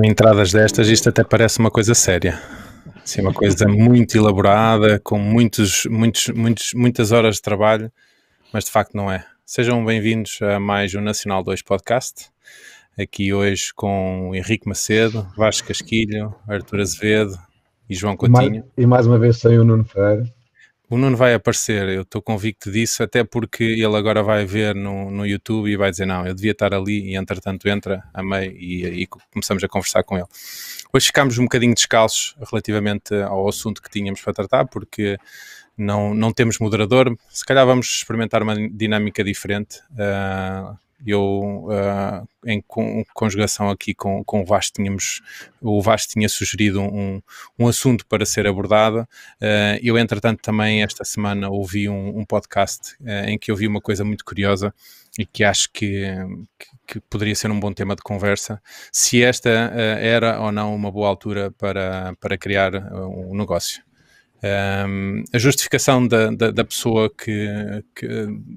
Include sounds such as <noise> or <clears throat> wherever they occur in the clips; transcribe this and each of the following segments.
Com entradas destas, isto até parece uma coisa séria. Assim, uma coisa muito elaborada, com muitos, muitos, muitos, muitas horas de trabalho, mas de facto não é. Sejam bem-vindos a mais um Nacional 2 Podcast. Aqui hoje com Henrique Macedo, Vasco Casquilho, Artur Azevedo e João Coutinho. E mais uma vez sem o Nuno Ferreira. O Nuno vai aparecer, eu estou convicto disso, até porque ele agora vai ver no, no YouTube e vai dizer: Não, eu devia estar ali, e entretanto entra a e, e começamos a conversar com ele. Hoje ficámos um bocadinho descalços relativamente ao assunto que tínhamos para tratar, porque não, não temos moderador. Se calhar vamos experimentar uma dinâmica diferente. Uh, eu, uh, em conjugação aqui com, com o Vasco, tínhamos, o Vasco tinha sugerido um, um assunto para ser abordado. Uh, eu, entretanto, também esta semana ouvi um, um podcast uh, em que ouvi uma coisa muito curiosa e que acho que, que, que, poderia ser um bom tema de conversa, se esta era ou não uma boa altura para, para criar um negócio. Um, a justificação da, da, da pessoa que, que,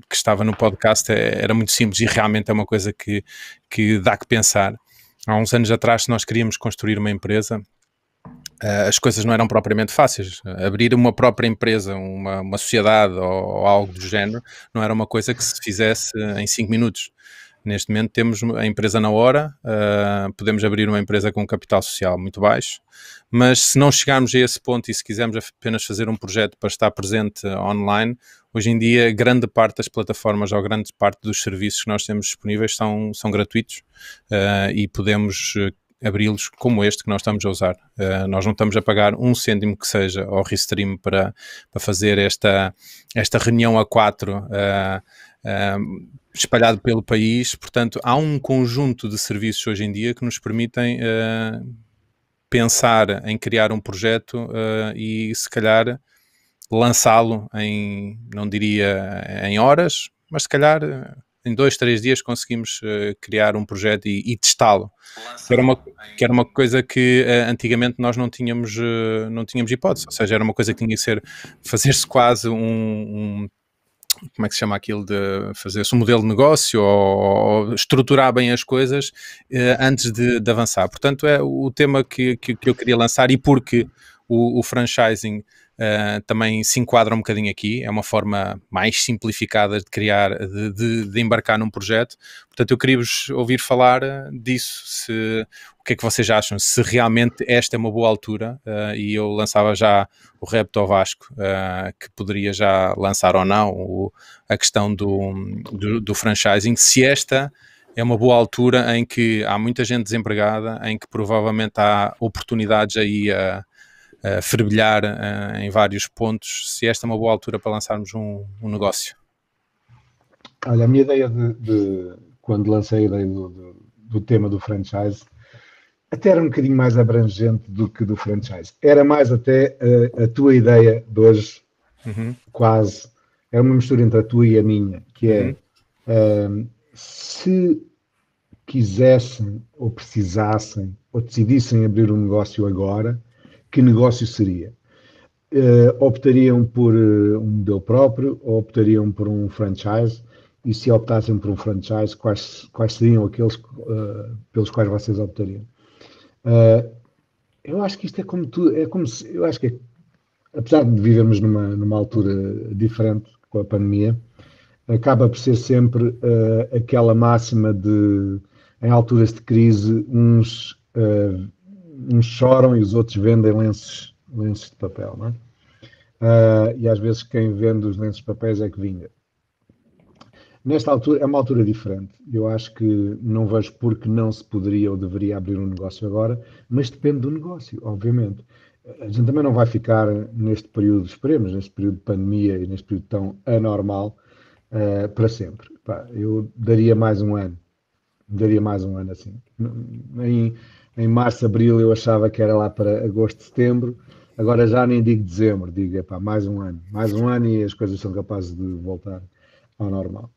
que, estava no podcast é, era muito simples e realmente é uma coisa que, que dá que pensar. Há uns anos atrás, se nós queríamos construir uma empresa, uh, as coisas não eram propriamente fáceis. Abrir uma própria empresa, uma, uma sociedade ou, ou, algo do género, não era uma coisa que se fizesse em 5 minutos. Neste momento temos a empresa na hora, uh, podemos abrir uma empresa com capital social muito baixo, mas se não chegarmos a esse ponto e se quisermos apenas fazer um projeto para estar presente online, hoje em dia grande parte das plataformas ou grande parte dos serviços que nós temos disponíveis são, são gratuitos uh, e podemos abri-los como este que nós estamos a usar. Uh, nós não estamos a pagar um cêntimo que seja ao Restream para, para fazer esta, esta reunião a quatro. Uh, uh, espalhado pelo país. Portanto, há um conjunto de serviços hoje em dia que nos permitem uh, pensar em criar um projeto uh, e, se calhar, lançá-lo em, não diria em horas, mas se calhar em dois, três dias conseguimos uh, criar um projeto e, e testá-lo. Que, era uma, que era uma coisa que uh, antigamente nós não tínhamos, uh, não tínhamos hipótese, ou seja, era uma coisa que tinha que ser, fazer-se quase um, um como é que se chama aquilo de fazer-se um modelo de negócio ou, ou estruturar bem as coisas eh, antes de, de, avançar. Portanto, é o tema que, que, que eu queria lançar e porque o, o franchising Uh, também se enquadra um bocadinho aqui, é uma forma mais simplificada de criar, de, de, de embarcar num projeto. Portanto, eu queria-vos ouvir falar eh, disso, se, o que é que vocês acham, se realmente esta é uma boa altura, uh, e eu lançava já o repto ao Vasco, uh, que poderia já lançar ou não o, a questão do, do, do franchising, se esta é uma boa altura em que há muita gente desempregada, em que provavelmente há oportunidades aí a uh, fervilhar uh, em vários pontos, se esta é uma boa altura para lançarmos um, um negócio. Olha, a minha ideia de, de quando lancei a ideia do, do, do, tema do franchise, até era um bocadinho mais abrangente do que do franchise. Era mais até a, a tua ideia de hoje, uhum. quase. É uma mistura entre a tua e a minha, que é uhum. uh, se quisessem ou precisassem ou decidissem abrir um negócio agora, que negócio seria? Uh, optariam por uh, um modelo próprio ou optariam por um franchise? E se optassem por um franchise, quais, quais seriam aqueles uh, pelos quais vocês optariam? eu acho que isto é como tu, é como se, eu acho que, é, apesar de vivermos numa, numa altura diferente com a pandemia, acaba por ser sempre aquela máxima de, em alturas de crise, uns uns choram e os outros vendem lenços, lenços de papel, não é? Uh, e às vezes quem vende os lenços de papéis é que vinga. Nesta altura, é uma altura diferente. Eu acho que não vejo porque não se poderia ou deveria abrir um negócio agora, mas depende do negócio, obviamente. A gente também não vai ficar neste período, esperemos, neste período de pandemia e neste período tão anormal uh, para sempre. Pá, eu daria mais um ano. Daria mais um ano assim. Em, em março, abril eu achava que era lá para agosto, setembro. Agora já nem digo dezembro, digo, epá, mais um ano. Mais um ano e as coisas são capazes de voltar ao normal.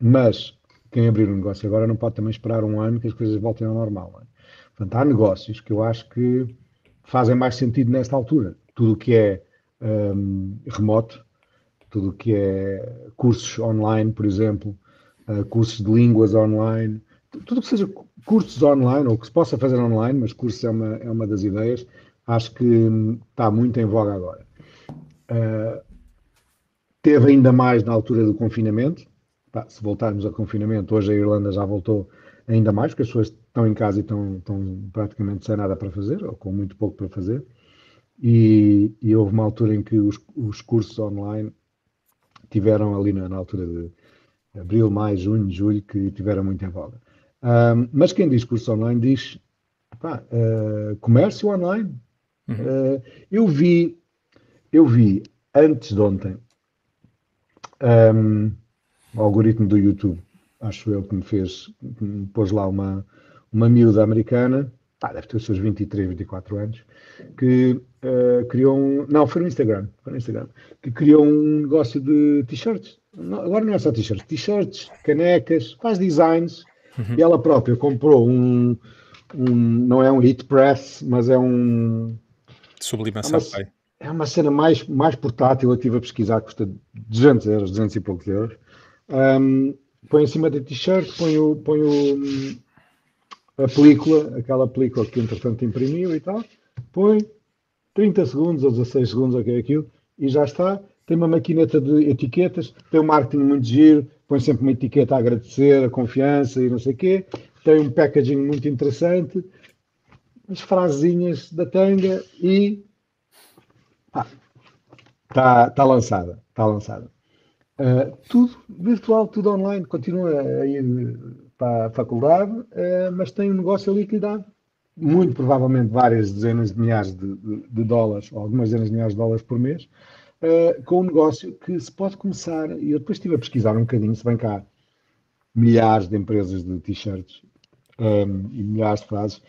Mas quem abrir um negócio agora não pode também esperar um ano que as coisas voltem ao normal. É? Portanto, há negócios que eu acho que fazem mais sentido nesta altura. Tudo o que é um, remoto, tudo o que é cursos online, por exemplo, uh, cursos de línguas online, tudo que seja cursos online, ou que se possa fazer online, mas cursos é uma, é uma das ideias, acho que está muito em voga agora. Uh, teve ainda mais na altura do confinamento. se voltarmos ao confinamento, hoje a Irlanda já voltou ainda mais, porque as pessoas estão em casa e estão, estão praticamente sem nada para fazer, ou com muito pouco para fazer. E, e houve uma altura em que os, os cursos online tiveram ali na, na, altura de abril, maio, junho, julho, que tiveram muito em voga. Um, mas quem diz curso online diz pá, uh, comércio online. Uhum. Uh, eu vi, eu vi antes de ontem um, o algoritmo do YouTube, acho eu que me fez, que me pôs lá uma, uma miúda americana, pá, deve ter os seus 23, 24 anos, que uh, criou um. Não, foi no Instagram, foi no Instagram, que criou um negócio de t-shirts. Agora não é só t-shirts, t-shirts, canecas, faz designs. Uhum. E ela própria comprou um, um, não é um heat press, mas é um. Sublimação, é uma, é uma cena mais, mais portátil. Eu estive a pesquisar, custa 200 euros, 200 e poucos euros. Um, põe em cima da t-shirt, põe, o, põe o, a película, aquela película que entretanto imprimiu e tal, põe 30 segundos ou 16 segundos, o que é aquilo, e já está. Tem uma maquineta de etiquetas, tem um marketing muito giro, põe sempre uma etiqueta a agradecer, a confiança e não sei o quê. Tem um packaging muito interessante, as frasezinhas da tanga e está tá lançada. Está lançada. Uh, tudo virtual, tudo online, continua a ir para a faculdade, uh, mas tem um negócio ali que lhe dá muito provavelmente várias dezenas de milhares de, de, de dólares, ou algumas dezenas de milhares de dólares por mês, uh, com um negócio que se pode começar, e eu depois estive a pesquisar um bocadinho, se bem cá milhares de empresas de t-shirts um, e milhares de frases,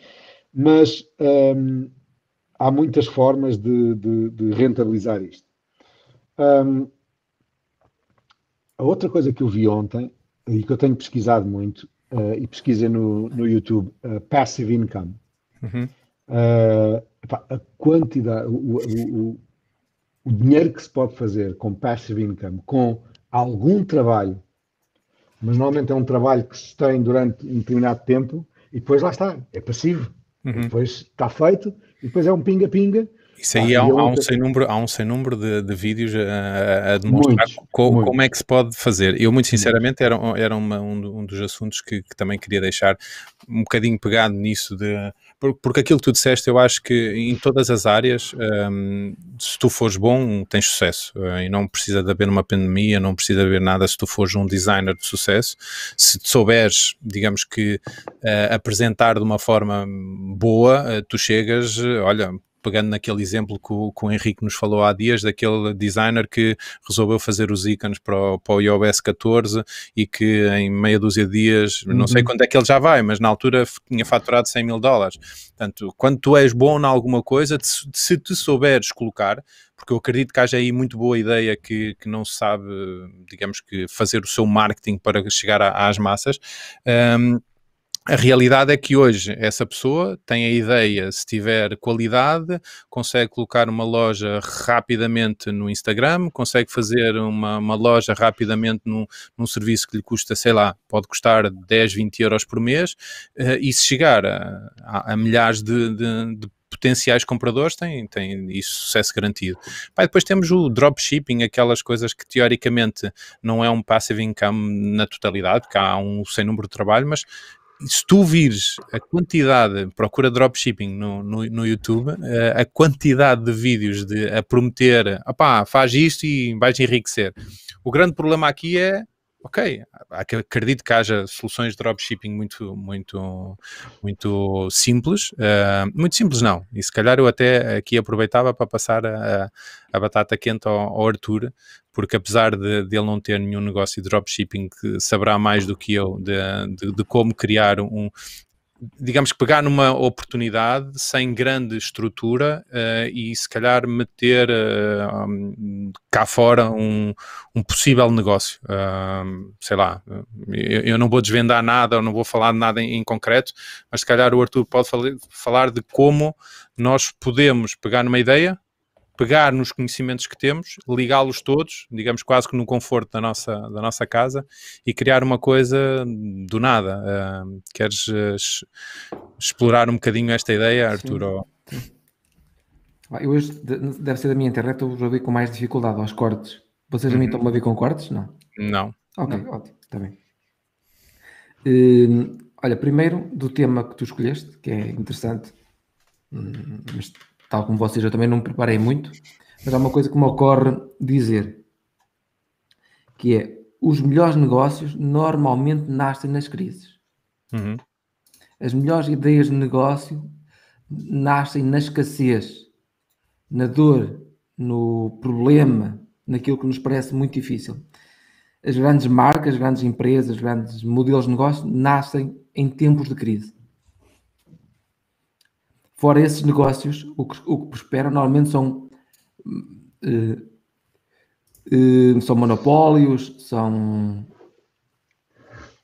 mas um, há muitas formas de, de, de rentabilizar isto. Um, a outra coisa que eu vi ontem, e que eu tenho pesquisado muito, uh, e pesquisei no, no YouTube, uh, Passive Income. Uhum. Uh, a quantidade, o, o, o, dinheiro que se pode fazer com Passive Income, com algum trabalho, mas normalmente é um trabalho que se tem durante um determinado tempo, e depois lá está, é passivo. Uhum. Depois está feito, e depois é um pinga-pinga. Isso aí ah, há, há, um sem número, há um sem número de, de vídeos a, a demonstrar muitos, co, muitos. como é que se pode fazer. Eu, muito sinceramente, era, era uma, um, um, dos assuntos que, que, também queria deixar um bocadinho pegado nisso, de, porque aquilo que tu disseste, eu acho que em todas as áreas, um, se tu fores bom, tens sucesso. Uh, e não precisa de haver uma pandemia, não precisa de haver nada se tu fores um designer de sucesso. Se souberes, digamos que, uh, apresentar de uma forma boa, uh, tu chegas, olha, pegando naquele exemplo que o, que o, Henrique nos falou há dias, daquele designer que resolveu fazer os ícones para o, para o iOS 14 e que em meia dúzia de dias, uhum. não sei uhum. quando é que ele já vai, mas na altura tinha faturado 100 mil dólares. Portanto, quando tu és bom em alguma coisa, se te souberes colocar, porque eu acredito que haja aí muito boa ideia que, que não se sabe, digamos que, fazer o seu marketing para chegar a, às massas. Um, a realidade é que hoje essa pessoa tem a ideia, se tiver qualidade, consegue colocar uma loja rapidamente no Instagram, consegue fazer uma, uma loja rapidamente num, num, serviço que lhe custa, sei lá, pode custar 10, 20 euros por mês, uh, e se chegar a, a, a milhares de, de, de potenciais compradores têm isso sucesso garantido. Depois temos o dropshipping, aquelas coisas que teoricamente não é um passive income na totalidade, que há um sem número de trabalho, mas se tu vires a quantidade, procura dropshipping no, no, no YouTube, eh, a quantidade de vídeos de, a prometer, opá, faz isto e vais enriquecer. O grande problema aqui é ok, acredito que haja soluções de dropshipping muito, muito, muito simples, uh, muito simples não, e se calhar eu até aqui aproveitava para passar a, a batata quente ao, ao Arthur, porque apesar de, de, ele não ter nenhum negócio de dropshipping, saberá mais do que eu de, de, de como criar um, digamos que pegar numa oportunidade sem grande estrutura uh, e se calhar meter uh, um, cá fora um, um possível negócio. Uh, sei lá, eu, eu, não vou desvendar nada, ou não vou falar de nada em, em concreto, mas se calhar o Arthur pode falar de como nós podemos pegar numa ideia, pegar nos conhecimentos que temos, ligá-los todos, digamos quase que no conforto da nossa, da nossa casa e criar uma coisa do nada. Uh, queres uh, explorar um bocadinho esta ideia, Arthur? Eu hoje, deve ser da minha internet, eu ver com mais dificuldade aos cortes. Vocês uhum. a mim estão a ver com cortes? Não? Não. Ok, não. ótimo, está bem. Uh, olha, primeiro do tema que tu escolheste, que é interessante, hum, mas tal como vocês, eu também não me preparei muito, mas há uma coisa que me ocorre dizer, que é os melhores negócios normalmente nascem nas crises. Uhum. As melhores ideias de negócio nascem na escassez, na dor, no problema, naquilo que nos parece muito difícil. As grandes marcas, as grandes empresas, grandes modelos de negócio nascem em tempos de crise. Fora esses negócios, o que, o que prosperam normalmente são, uh, uh, são monopólios, são,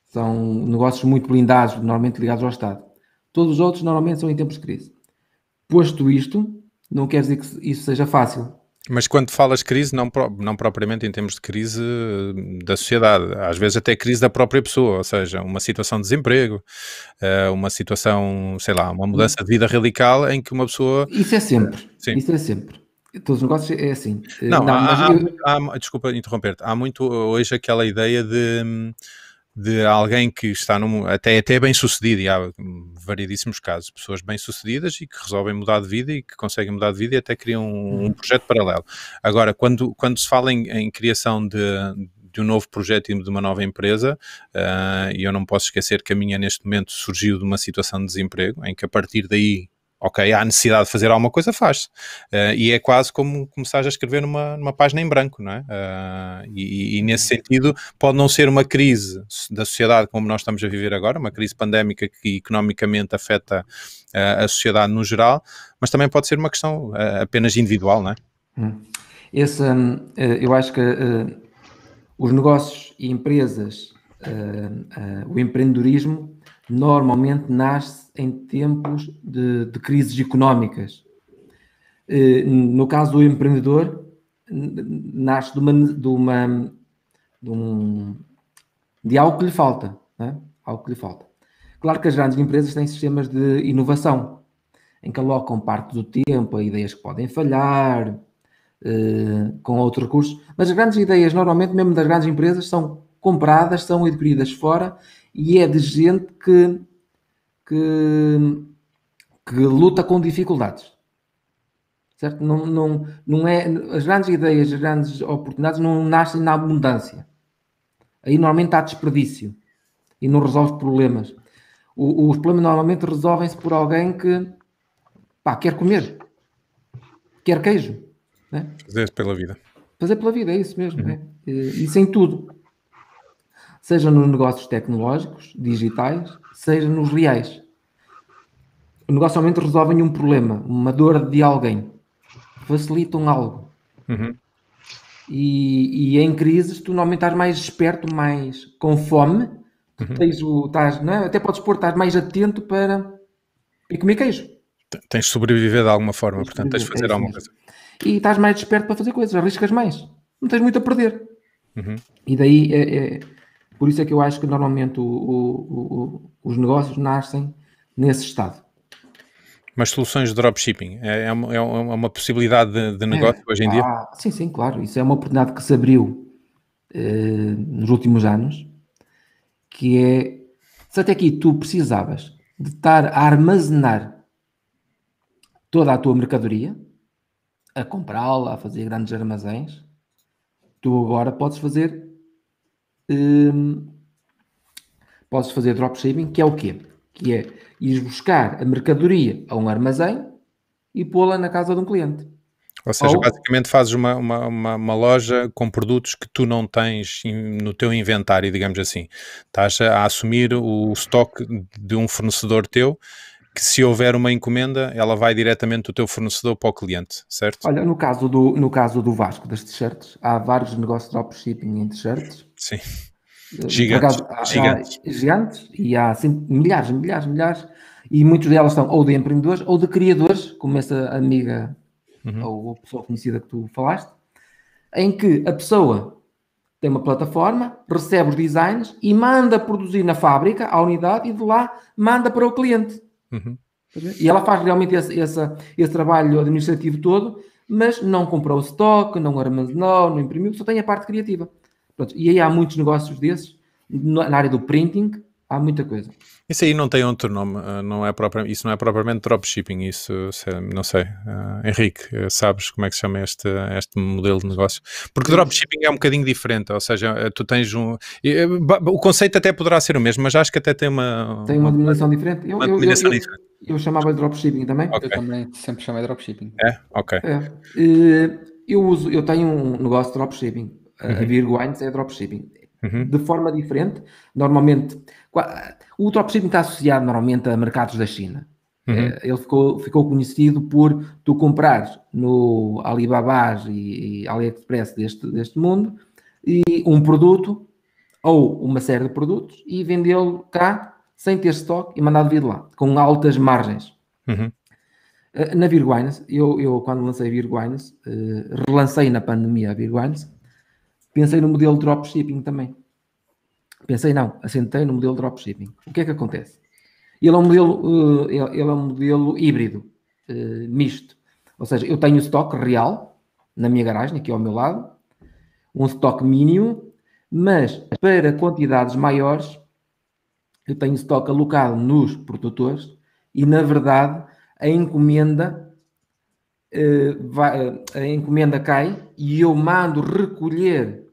são negócios muito blindados, normalmente ligados ao Estado. Todos os outros normalmente são em tempos de crise. Posto isto, não quer dizer que isso seja fácil. Mas quando falas crise, não, não propriamente em termos de crise eh, da sociedade, às vezes até crise da própria pessoa, ou seja, uma situação de desemprego, eh, uma situação, sei lá, uma mudança de vida radical em que uma pessoa. Isso é sempre. Sim. Isso é sempre. Todos os negócios é assim. Não, não há, eu... há, há, desculpa interromper-te, há muito hoje aquela ideia de de alguém que está num, até, até bem sucedido, e há variedíssimos casos, pessoas bem sucedidas e que resolvem mudar de vida e que conseguem mudar de vida e até criam um, um projeto paralelo. Agora, quando, quando se fala em, em criação de, de um novo projeto e de uma nova empresa, uh, e eu não posso esquecer que a minha neste momento surgiu de uma situação de desemprego, em que a partir daí ok, há necessidade de fazer alguma coisa, faz. Uh, e é quase como começar a escrever numa, numa página em branco, não é? Uh, e, e, nesse sentido, pode não ser uma crise da sociedade como nós estamos a viver agora, uma crise pandémica que economicamente afeta uh, a sociedade no geral, mas também pode ser uma questão apenas individual, não é? Hum. Esse, um, eu acho que os negócios e empresas, o empreendedorismo, normalmente nasce em tempos de, de crises económicas. Eh, no caso do empreendedor, nasce de uma, de, uma, de, um, de algo que lhe falta, é? algo que lhe falta. Claro que as grandes empresas têm sistemas de inovação, em que alocam parte do tempo a ideias que podem falhar, eh, com outros recursos, mas as grandes ideias, normalmente, mesmo das grandes empresas, são compradas, são adquiridas fora e é de gente que, que, que luta com dificuldades. Certo? Não, não, não é, as grandes ideias, as grandes oportunidades não nascem na abundância. Aí normalmente há desperdício e não resolve problemas. O, os problemas normalmente resolvem-se por alguém que pá, quer comer, quer queijo. Né? Fazer pela vida. Fazer pela vida, é isso mesmo. Uhum. É? Isso em tudo seja nos negócios tecnológicos, digitais, seja nos reais. O negócio realmente resolve um problema, uma dor de alguém, facilitam algo. Uhum. E, e, em crises, tu normalmente estás mais esperto, mais com fome, uhum. tens o, estás, é? até podes pôr, estás mais atento para e comer queijo. Tens de sobreviver de alguma forma, tens portanto tens de fazer é alguma coisa. E estás mais desperto para fazer coisas, arriscas mais, não tens muito a perder. Uhum. E daí é, é por isso é que eu acho que normalmente o, o, o, os negócios nascem nesse estado. Mas soluções de dropshipping é, é, uma, é uma possibilidade de, de é. negócio hoje em dia? Ah, sim, sim, claro. Isso é uma oportunidade que se abriu eh, nos últimos anos, que é se até aqui tu precisavas de estar a armazenar toda a tua mercadoria, a comprá-la, a fazer grandes armazéns, tu agora podes fazer um, podes fazer dropshipping, que é o quê? Que é ir buscar a mercadoria a um armazém e pô-la na casa de um cliente. Ou seja, Ou, basicamente fazes uma, uma, uma, uma, loja com produtos que tu não tens no teu inventário, digamos assim. Estás a, a assumir o estoque de um fornecedor teu que se houver uma encomenda, ela vai diretamente do teu fornecedor para o cliente, certo? Olha, no caso do, no caso do Vasco das t-shirts, há vários negócios de dropshipping em t-shirts. Sim. Gigantes. Acaso, há, gigantes. Gigantes. E há assim, milhares, milhares, milhares. E muitos delas são ou de empreendedores ou de criadores, como essa amiga uhum. ou a pessoa conhecida que tu falaste, em que a pessoa tem uma plataforma, recebe os designs e manda produzir na fábrica, a unidade, e de lá manda para o cliente. Uhum. E ela faz realmente esse, esse, esse, trabalho administrativo todo, mas não comprou o estoque, não armazenou, não imprimiu, só tem a parte criativa. Pronto, e aí há muitos negócios desses, na área do printing, há muita coisa. Isso aí não tem outro nome, eh, não é próprio, isso não é propriamente dropshipping, isso não sei. Uh, Henrique, eh, sabes como é que se chama este, este modelo de negócio? Porque dropshipping é um bocadinho diferente, ou seja, tu tens um. O conceito até poderá ser o mesmo, mas acho que até tem uma. Tem uma, denominação diferente. Eu, uma eu, eu, diferente. eu, chamava de dropshipping também. Okay. Eu também sempre chamei de dropshipping. É? Ok. É. Eu uso, eu tenho um negócio de dropshipping. Uhum. A Virgo Wines é dropshipping. Uhum. De forma diferente, normalmente o dropshipping está associado normalmente a mercados da China. Uhum. Eh, ele ficou, ficou conhecido por tu comprares no Alibaba e, e AliExpress deste, deste mundo e um produto ou uma série de produtos e vendê-lo cá sem ter estoque e mandado vir lá, com altas margens. Uhum. Eh, na Virguines, eu, eu quando lancei a Virguines, uh, relancei na pandemia a Virguines, pensei no modelo dropshipping também. Pensei, não, assentei no modelo dropshipping. O que é que acontece? Ele é um modelo, uh, ele é um modelo híbrido, uh, misto. Ou seja, eu tenho estoque real na minha garagem, aqui ao meu lado, um estoque mínimo, mas para quantidades maiores, eu tenho estoque alocado nos produtores e, na verdade, a encomenda, vai, a encomenda cai e eu mando recolher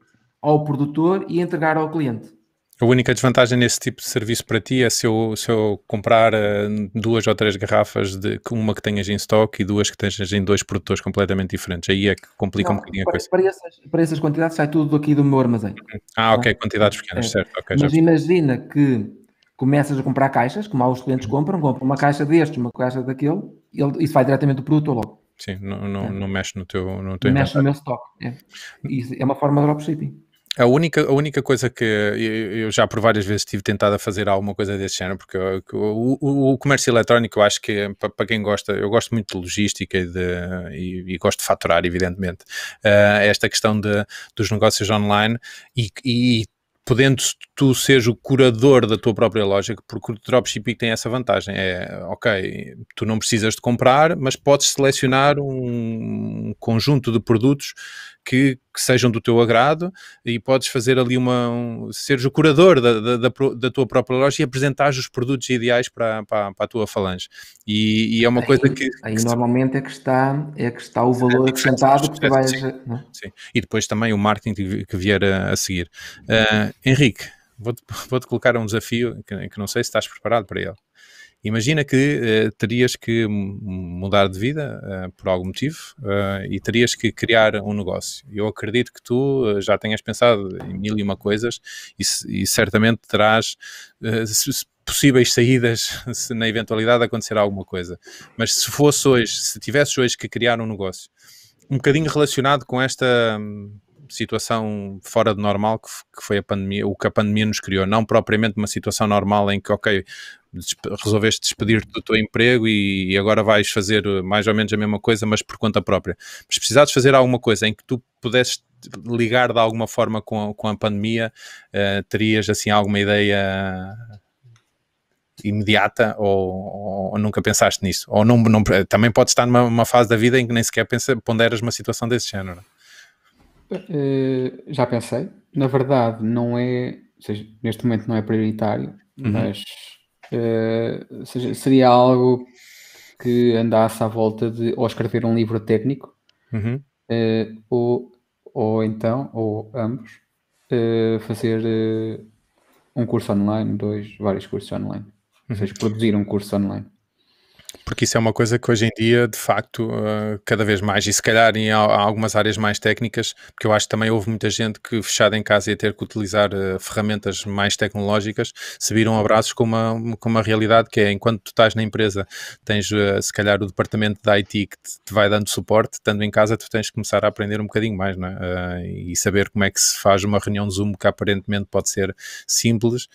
ao produtor e entregar ao cliente. A única desvantagem nesse tipo de serviço para ti é se eu, se eu comprar uh, duas ou três garrafas, de uma que tenhas em stock e duas que tenhas em dois produtores completamente diferentes. Aí é que complica não, um bocadinho a coisa. Para essas, para essas quantidades sai tudo aqui do meu armazém. Ah, ok, quantidades pequenas, é. certo. Okay, Mas imagina que começas a comprar caixas, como os clientes compram, compram uma caixa deste, uma caixa daquele, ele, isso vai diretamente do produto logo. Sim, não, não, é. não mexe no teu, no teu Mexe no meu stock. É. Isso é uma forma de dropshipping. A única, a única coisa que eu já por várias vezes tive tentado a fazer alguma coisa desse género, porque o, o, o comércio eletrónico eu acho que para, quem gosta, eu gosto muito de logística e, de, e, e gosto de faturar, evidentemente, uh, esta questão de, dos negócios online e, e podendo tu seres o curador da tua própria loja, porque o dropshipping tem essa vantagem, é, ok, tu não precisas de comprar, mas podes selecionar um conjunto de produtos que, que, sejam do teu agrado e podes fazer ali uma. Um, seres o curador da, da, da, da, tua própria loja e apresentares os produtos ideais para, para, para a tua falange. E, e é uma aí, coisa que. Aí que normalmente é que, está, é que está o valor acrescentado que tu vais. Sim, é? sim, E depois também o marketing que vier a, a seguir. Uh, Henrique, vou-te <laughs> vou -te colocar um desafio que, que não sei se estás preparado para ele. Imagina que uh, terias que mudar de vida uh, por algum motivo uh, e terias que criar um negócio. Eu acredito que tu já tenhas pensado em mil e uma coisas e, e certamente terás possíveis saídas <laughs> se na eventualidade de acontecer alguma coisa. Mas se fosse hoje, se tivesses hoje que criar um negócio, um bocadinho relacionado com esta hum, situação fora de normal que, foi a pandemia, o que a pandemia nos criou, não propriamente uma situação normal em que, ok, resolveste despedir-te do teu emprego e, e, agora vais fazer mais ou menos a mesma coisa, mas por conta própria. Mas precisares fazer alguma coisa em que tu pudesses ligar de alguma forma com a, com a pandemia, uh, terias assim alguma ideia imediata ou, ou, nunca pensaste nisso? Ou não, não também pode estar numa fase da vida em que nem sequer pensa, ponderas uma situação desse género. Uh, já pensei. Na verdade, não é, seja, neste momento não é prioritário, uhum. mas uh, seja, seria algo que andasse à volta de ou escrever um livro técnico, uhum. uh, ou, ou então, ou ambos, fazer um curso online, dois, vários cursos online. Uhum. Ou seja, produzir um curso online. Porque isso é uma coisa que hoje em dia, de facto, uh, cada vez mais, e se calhar em algumas áreas mais técnicas, porque eu acho que também houve muita gente que fechada em casa ia ter que utilizar uh, ferramentas mais tecnológicas, se viram abraços com uma, com uma realidade que é, enquanto tu estás na empresa, tens uh, se calhar o departamento da IT que te, vai dando suporte, estando em casa tu tens que começar a aprender um bocadinho mais, não é? e saber como é que se faz uma reunião Zoom que aparentemente pode ser simples,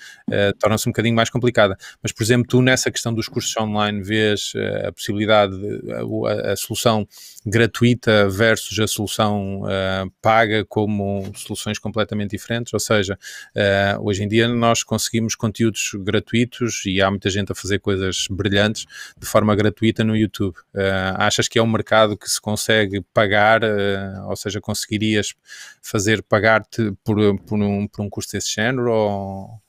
torna-se um bocadinho mais complicada. Mas, por exemplo, tu nessa questão dos cursos online vês vezes a possibilidade, de, a, a, solução gratuita versus a solução uh, paga como soluções completamente diferentes, ou seja, uh, hoje em dia nós conseguimos conteúdos gratuitos e há muita gente a fazer coisas brilhantes de forma gratuita no YouTube. Uh, achas que é um mercado que se consegue pagar, ou seja, conseguirias fazer pagar-te por, por, um, por um custo desse género ou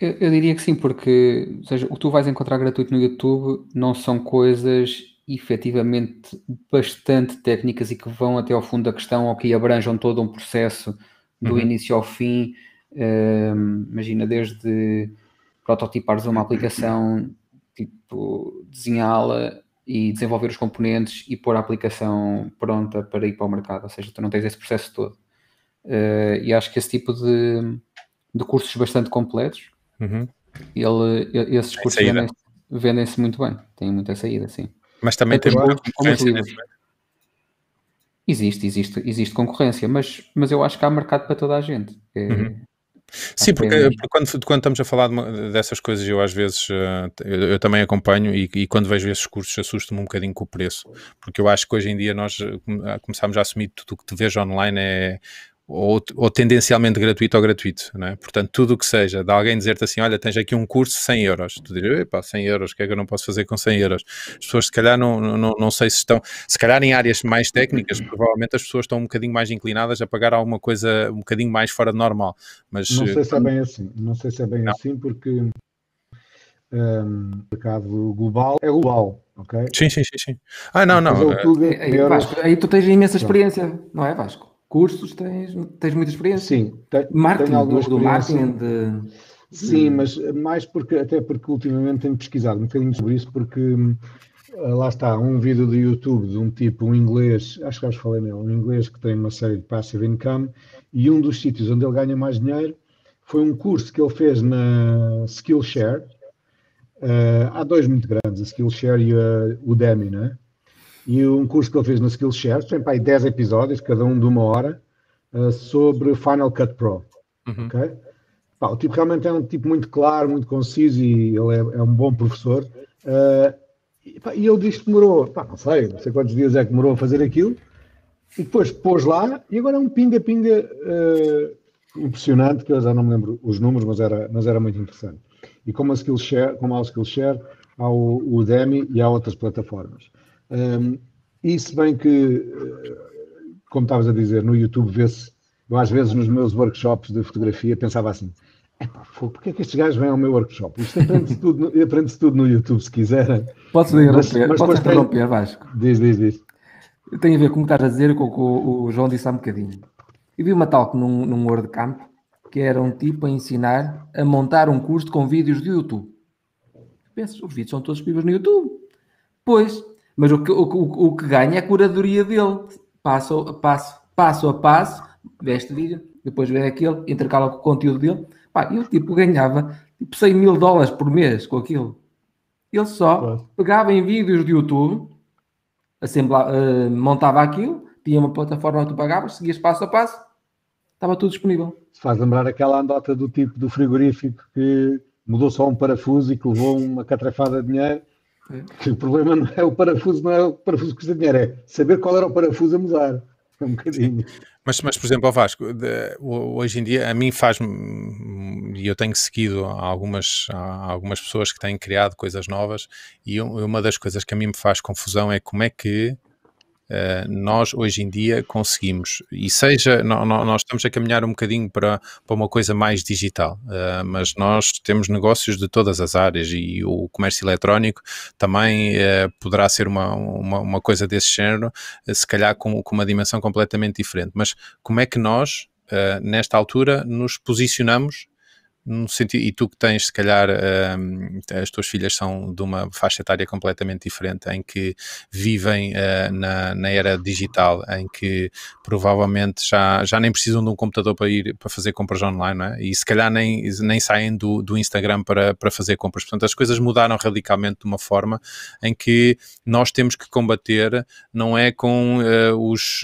eu, eu, diria que sim, porque seja, o que tu vais encontrar gratuito no YouTube não são coisas efetivamente bastante técnicas e que vão até ao fundo da questão ou que abranjam todo um processo do uhum. início ao fim. Uh, imagina, desde prototipares uma aplicação, tipo, desenhá-la e desenvolver os componentes e pôr a aplicação pronta para ir para o mercado. Ou seja, tu não tens esse processo todo. Uh, e acho que esse tipo de de cursos bastante completos. Uhum. Ele, esses cursos vendem-se vendem muito bem, têm muita saída, sim. Mas também tem muita concorrência. Existe, existe, existe concorrência, mas, mas eu acho que há mercado para toda a gente. É, uhum. Sim, porque, porque quando, quando, estamos a falar de, dessas coisas, eu às vezes uh, eu, eu, também acompanho e, e, quando vejo esses cursos assusto-me um bocadinho com o preço, porque eu acho que hoje em dia nós eh, começamos a assumir tudo o que te vejo online é ou, ou, tendencialmente gratuito ou gratuito, não é? Portanto, tudo o que seja, de alguém dizer-te assim, olha, tens aqui um curso 100 euros, tu dirias, epá, 100 euros, o que é que eu não posso fazer com 100 euros? As pessoas, se calhar, não, não, não sei se estão, se calhar em áreas mais técnicas, provavelmente as pessoas estão um bocadinho mais inclinadas a pagar alguma coisa um bocadinho mais fora de normal, mas... Não sei se é bem assim, não sei se é bem não. assim, porque um, o mercado global é global, ok? Sim, sim, sim, sim. Ah, não, não. É, aí, Vasco, aí tu tens imensa experiência, não é, Vasco? Cursos tens, tens muita experiência. Sim, tem, marketing, tenho alguma marketing de... Sim, mas mais porque, até porque ultimamente tenho pesquisado um bocadinho sobre isso, porque eh, lá está, um vídeo do YouTube de um tipo, um inglês, acho que já vos falei nele, um inglês que tem uma série de passive income, e um dos sítios onde ele ganha mais dinheiro foi um curso que ele fez na Skillshare. Uh, há dois muito grandes, a Skillshare e a Udemy, né? E um curso que ele fez na Skillshare, tem para aí 10 episódios, cada um de uma hora, uh, sobre Final Cut Pro. Uhum. Okay? Pá, o tipo realmente é um tipo muito claro, muito conciso e ele é, é um bom professor. Uh, e, pá, e ele disse que demorou, pá, não sei, não sei quantos dias é que demorou a fazer aquilo, e depois pôs lá, e agora é um pinga-pinga uh, impressionante, que eu já não me lembro os números, mas era, mas era muito interessante. E como a Skillshare, como há o Skillshare, há o, o Udemy e há outras plataformas. Um, e se bem que, eh, como estavas a dizer, no YouTube vê-se, eu às vezes nos meus workshops de fotografia pensava assim, epá, porquê é que estes gajos vêm ao meu workshop? Isto aprende-se tudo, <laughs> aprende tudo no YouTube, se quiserem. Posso interromper, mas, mas interromper tem... Vasco? Diz, diz, diz. Tem a ver com o que estás a dizer com o que o João disse há um bocadinho. Eu vi uma talk num, num WordCamp que era um tipo a ensinar a montar um curso com vídeos do YouTube. Pensas, os vídeos são todos disponíveis no YouTube. Pois, mas o que, o, o, o que ganha é a curadoria dele. Passo a passo, passo a passo, vê este vídeo, depois vê aquele, intercala com o conteúdo dele. Pá, ele tipo ganhava tipo 100 mil dólares por mês com aquilo. Ele só pegava em vídeos de YouTube, assembla, uh, montava aquilo, tinha uma plataforma onde tu pagavas, seguias passo a passo, estava tudo disponível. Faz lembrar aquela andota do tipo do frigorífico que mudou só um parafuso e que levou uma catrafada de dinheiro que o problema não é o parafuso, não é o parafuso que custa dinheiro, é saber qual era o parafuso a mudar. É um bocadinho. Mas, mas, por exemplo, ao Vasco, de, hoje em dia, a mim faz-me, e eu tenho seguido algumas, algumas pessoas que têm criado coisas novas, e uma das coisas que a mim me faz confusão é como é que nós hoje em dia conseguimos, e seja, nós estamos a caminhar um bocadinho para, para uma coisa mais digital, uh, mas nós temos negócios de todas as áreas e o comércio eletrónico também uh, poderá ser uma, uma, uma, coisa desse género, se calhar com, com, uma dimensão completamente diferente. Mas como é que nós, nesta altura, nos posicionamos no sentido, e tu que tens, se calhar, uh, as tuas filhas são de uma faixa etária completamente diferente, em que vivem uh, na, na, era digital, em que provavelmente já, já nem precisam de um computador para ir para fazer compras online, não é? E se calhar nem, nem saem do, do Instagram para, para fazer compras. Portanto, as coisas mudaram radicalmente de uma forma em que nós temos que combater, não é com uh, os,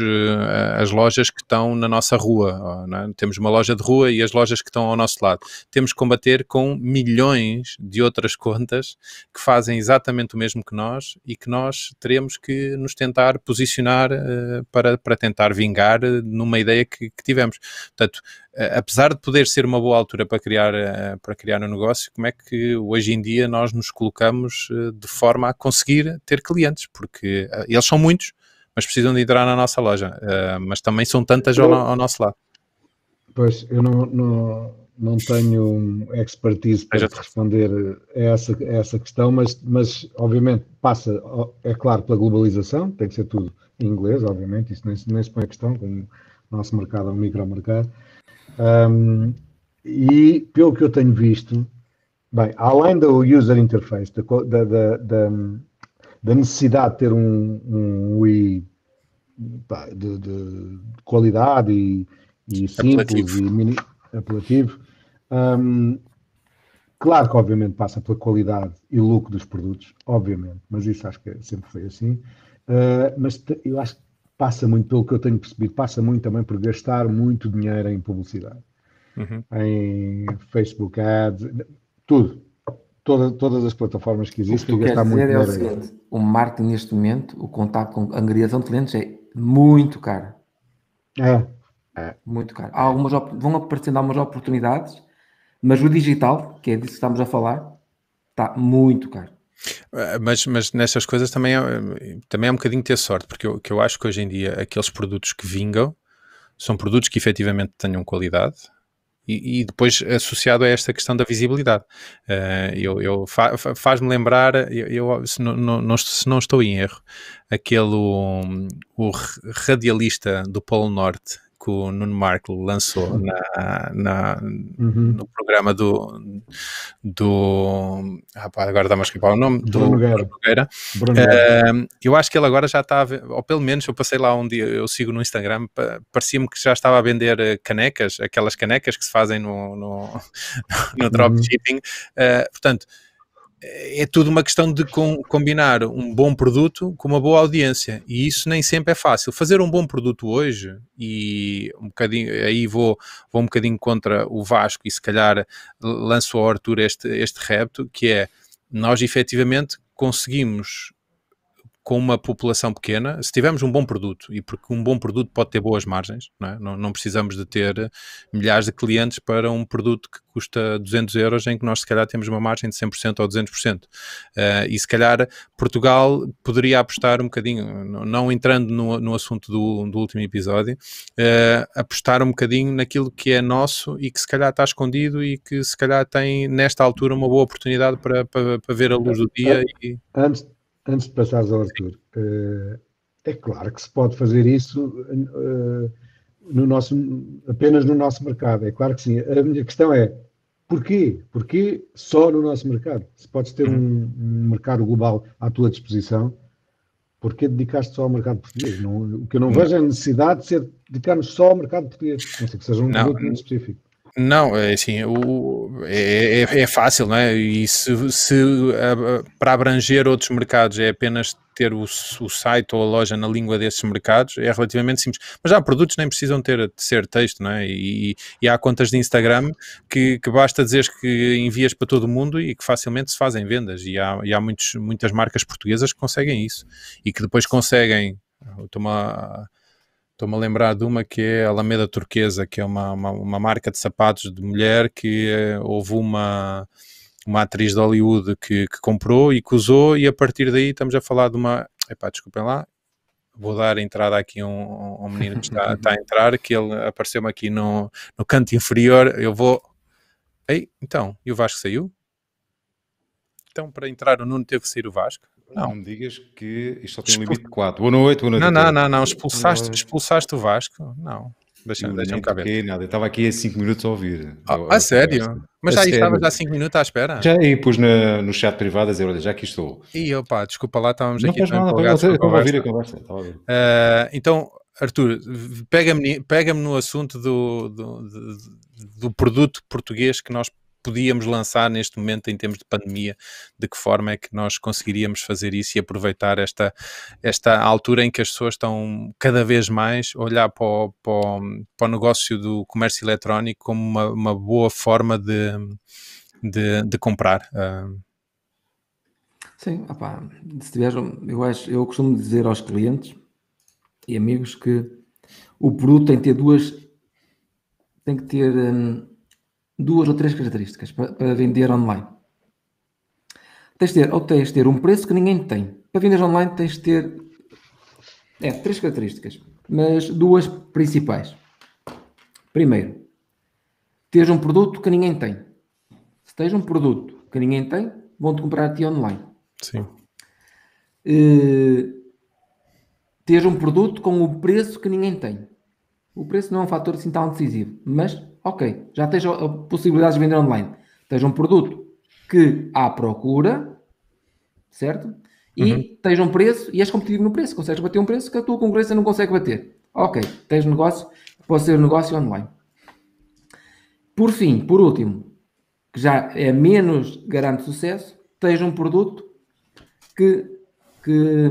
as lojas que estão na nossa rua, é? temos uma loja de rua e as lojas que estão ao nosso lado temos que combater com milhões de outras contas que fazem exatamente o mesmo que nós e que nós teremos que nos tentar posicionar uh, para, para tentar vingar numa ideia que, que tivemos. Portanto, uh, apesar de poder ser uma boa altura para criar, uh, para criar um negócio, como é que hoje em dia nós nos colocamos de forma a conseguir ter clientes? Porque eles são muitos, mas precisam de entrar na nossa loja. Mas também são tantas ao, ao, nosso lado. Pois, eu não, não, não tenho expertise para responder a essa, a essa questão, mas, mas obviamente passa, é claro, pela globalização, tem que ser tudo em inglês, obviamente, isso nem, nem se põe a questão, como o nosso mercado é um micromercado. Um, e pelo que eu tenho visto, bem, além do user interface, da, da, da, da necessidade de ter um, um UI de, de, qualidade e, e simples apelativo. e mini, apelativo. Um, claro que obviamente passa pela qualidade e lucro dos produtos, obviamente, mas isso acho que sempre foi assim. Uh, mas eu acho que passa muito, pelo que eu tenho percebido, passa muito também por gastar muito dinheiro em publicidade, uhum. em Facebook Ads, tudo toda, todas as plataformas que existem o que gastar muito dinheiro. É o, seguinte, o marketing neste momento, o contato com a angariação de clientes é muito caro. É. é. Muito caro. Há algumas, vão aparecendo algumas oportunidades, mas o digital, que é disso que estamos a falar, está muito caro. Eh, mas, mas nessas coisas também é, também é um bocadinho ter sorte, porque eu, que eu acho que hoje em dia aqueles produtos que vingam são produtos que efetivamente tenham qualidade, e, e, depois associado a esta questão da visibilidade. Uh, eu, eu fa, faz-me lembrar, eu, eu se, não, não, se, não, estou em erro, aquele o, o radialista do Polo Norte que o Nuno Marco lançou na, na uhum. no programa do, do pá, agora dá-me a escapar o nome do Bruno Nogueira. Uh, eu acho que ele agora já está, ou pelo menos eu passei lá um dia, eu sigo no Instagram, parecia-me que já estava a vender eh, canecas, aquelas canecas que se fazem no, no, <laughs> no dropshipping. Uh, portanto, é tudo uma questão de com, combinar um bom produto com uma boa audiência e isso nem sempre é fácil. Fazer um bom produto hoje e um bocadinho aí vou, vou um bocadinho contra o Vasco e se calhar lanço ao Arthur este, este repto que é nós efetivamente conseguimos com uma população pequena, se tivermos um bom produto, e porque um bom produto pode ter boas margens, não, é? não, não, precisamos de ter milhares de clientes para um produto que custa 200 euros, em que nós se calhar temos uma margem de 100% ou 200%. Uh, eh, e se calhar Portugal poderia apostar um bocadinho, não entrando no, no assunto do, do último episódio, uh, apostar um bocadinho naquilo que é nosso e que se calhar está escondido e que se calhar tem nesta altura uma boa oportunidade para, para, para ver a luz do dia. E... Antes, antes de passares ao Arthur, uh, é claro que se pode fazer isso uh, no nosso, apenas no nosso mercado. É claro que sim. A minha questão é porquê? Porquê só no nosso mercado? Se podes ter um, um mercado global à tua disposição, porquê dedicaste só ao mercado português? Não, o que eu não vejo é a necessidade de ser dedicar-nos só ao mercado português, não sei que seja um produto muito específico. Não, é assim, o, é, é, é, fácil, não é? E se, se para abranger outros mercados é apenas ter o, o, site ou a loja na língua desses mercados, é relativamente simples. Mas já produtos nem precisam ter de ser texto, não é? E, e há contas de Instagram que, que, basta dizer que envias para todo o mundo e que facilmente se fazem vendas. E há, e há muitos, muitas marcas portuguesas que conseguem isso e que depois conseguem. Estou-me a Estou-me a lembrar de uma que é a Alameda Turquesa, que é uma, uma, uma marca de sapatos de mulher que eh, houve uma, uma atriz de Hollywood que, que, comprou e que usou, e a partir daí estamos a falar de uma. Epá, desculpem lá, vou dar entrada aqui a um, um menino que está, <laughs> está, a entrar, que ele apareceu-me aqui no, no canto inferior. Eu vou. Ei, então, e o Vasco saiu? Então, para entrar o Nuno teve que sair o Vasco. Não. não me digas que isto só tem um limite de 4. Boa noite, boa noite. Não, não, não, não. Expulsaste, expulsaste o Vasco? Não. Deixa-me deixa cá ver. Nada. Eu estava aqui há 5 minutos a ouvir. Ah, a, a sério? Mas já aí estavas há 5 minutos à espera? Já aí pus na, no chat privado a dizer, olha, já aqui estou. E opa, desculpa lá, estávamos não aqui. Não faz nada, estava a ouvir a conversa. Uh, então, Arthur, pega-me pega no assunto do, do, do, do produto português que nós podíamos lançar neste momento em termos de pandemia, de que forma é que nós conseguiríamos fazer isso e aproveitar esta, esta altura em que as pessoas estão cada vez mais a olhar para o, para o, para o negócio do comércio eletrónico como uma, uma boa forma de, de, de comprar. Uh, Sim, opá, se tiveres, eu, acho, eu costumo dizer aos clientes e amigos que o produto tem que ter duas, tem que ter hum, duas ou três características para, para, vender online. Tens de ter, ou tens de ter um preço que ninguém tem. Para vender online tens de ter é, três características, mas duas principais. Primeiro, tens um produto que ninguém tem. Se tens um produto que ninguém tem, vão-te comprar a ti online. Sim. Uh, um produto com o preço que ninguém tem. O preço não é um fator assim tão decisivo, mas ok, já tens a possibilidade de vender online. Tens um produto que há procura, certo? E uhum. tens um preço e és competitivo no preço. Consegues bater um preço que a tua concorrência não consegue bater. Ok, tens negócio, pode ser um negócio online. Por fim, por último, que já é menos garante sucesso, tens um produto que, que,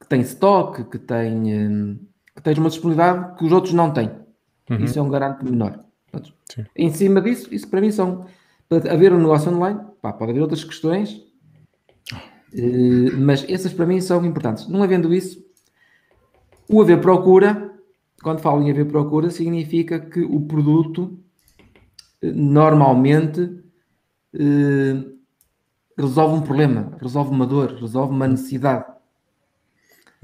que tem estoque, que tem, que tem uma disponibilidade que os outros não têm. Uhum. Isso é um garante menor. Portanto, em cima disso, isso para mim são. Para haver um negócio online, pá, pode haver outras questões, eh, mas essas para mim são importantes. Não havendo isso, o haver procura, quando falo em haver procura, significa que o produto eh, normalmente eh, resolve um problema, resolve uma dor, resolve uma necessidade.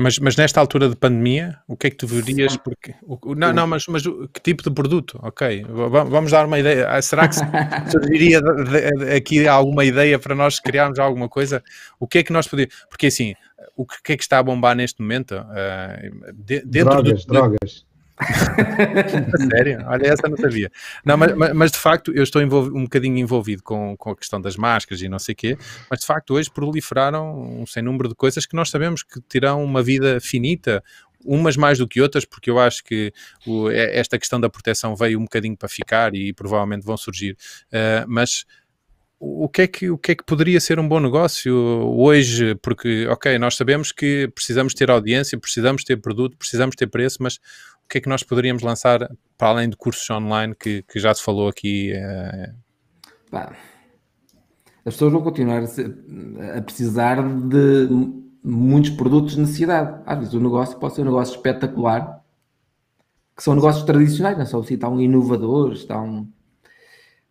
Mas, mas nesta altura de pandemia, o que é que tu verias? Porque, o, não, não, mas, mas que tipo de produto? Ok, vamos dar uma ideia. Ah, será que <laughs> surgiria aqui alguma ideia para nós criarmos alguma coisa? O que é que nós podíamos. Porque assim, o que é que está a bombar neste momento? Uh, dentro drogas, do, drogas. <laughs> Sério? Olha, essa não sabia. Não, mas, mas de facto eu estou um bocadinho envolvido com, com a questão das máscaras e não sei o quê, mas de facto hoje proliferaram um sem número de coisas que nós sabemos que terão uma vida finita, umas mais do que outras, porque eu acho que o, é, esta questão da proteção veio um bocadinho para ficar e provavelmente vão surgir, uh, mas o que, é que, o que é que poderia ser um bom negócio hoje? Porque, ok, nós sabemos que precisamos ter audiência, precisamos ter produto, precisamos ter preço, mas que é que nós poderíamos lançar para além de cursos online que, que já se falou aqui? É... as pessoas vão continuar a, precisar de muitos produtos de necessidade. Às vezes o negócio pode ser um negócio espetacular, que são negócios tradicionais, não são assim tão inovadores, tão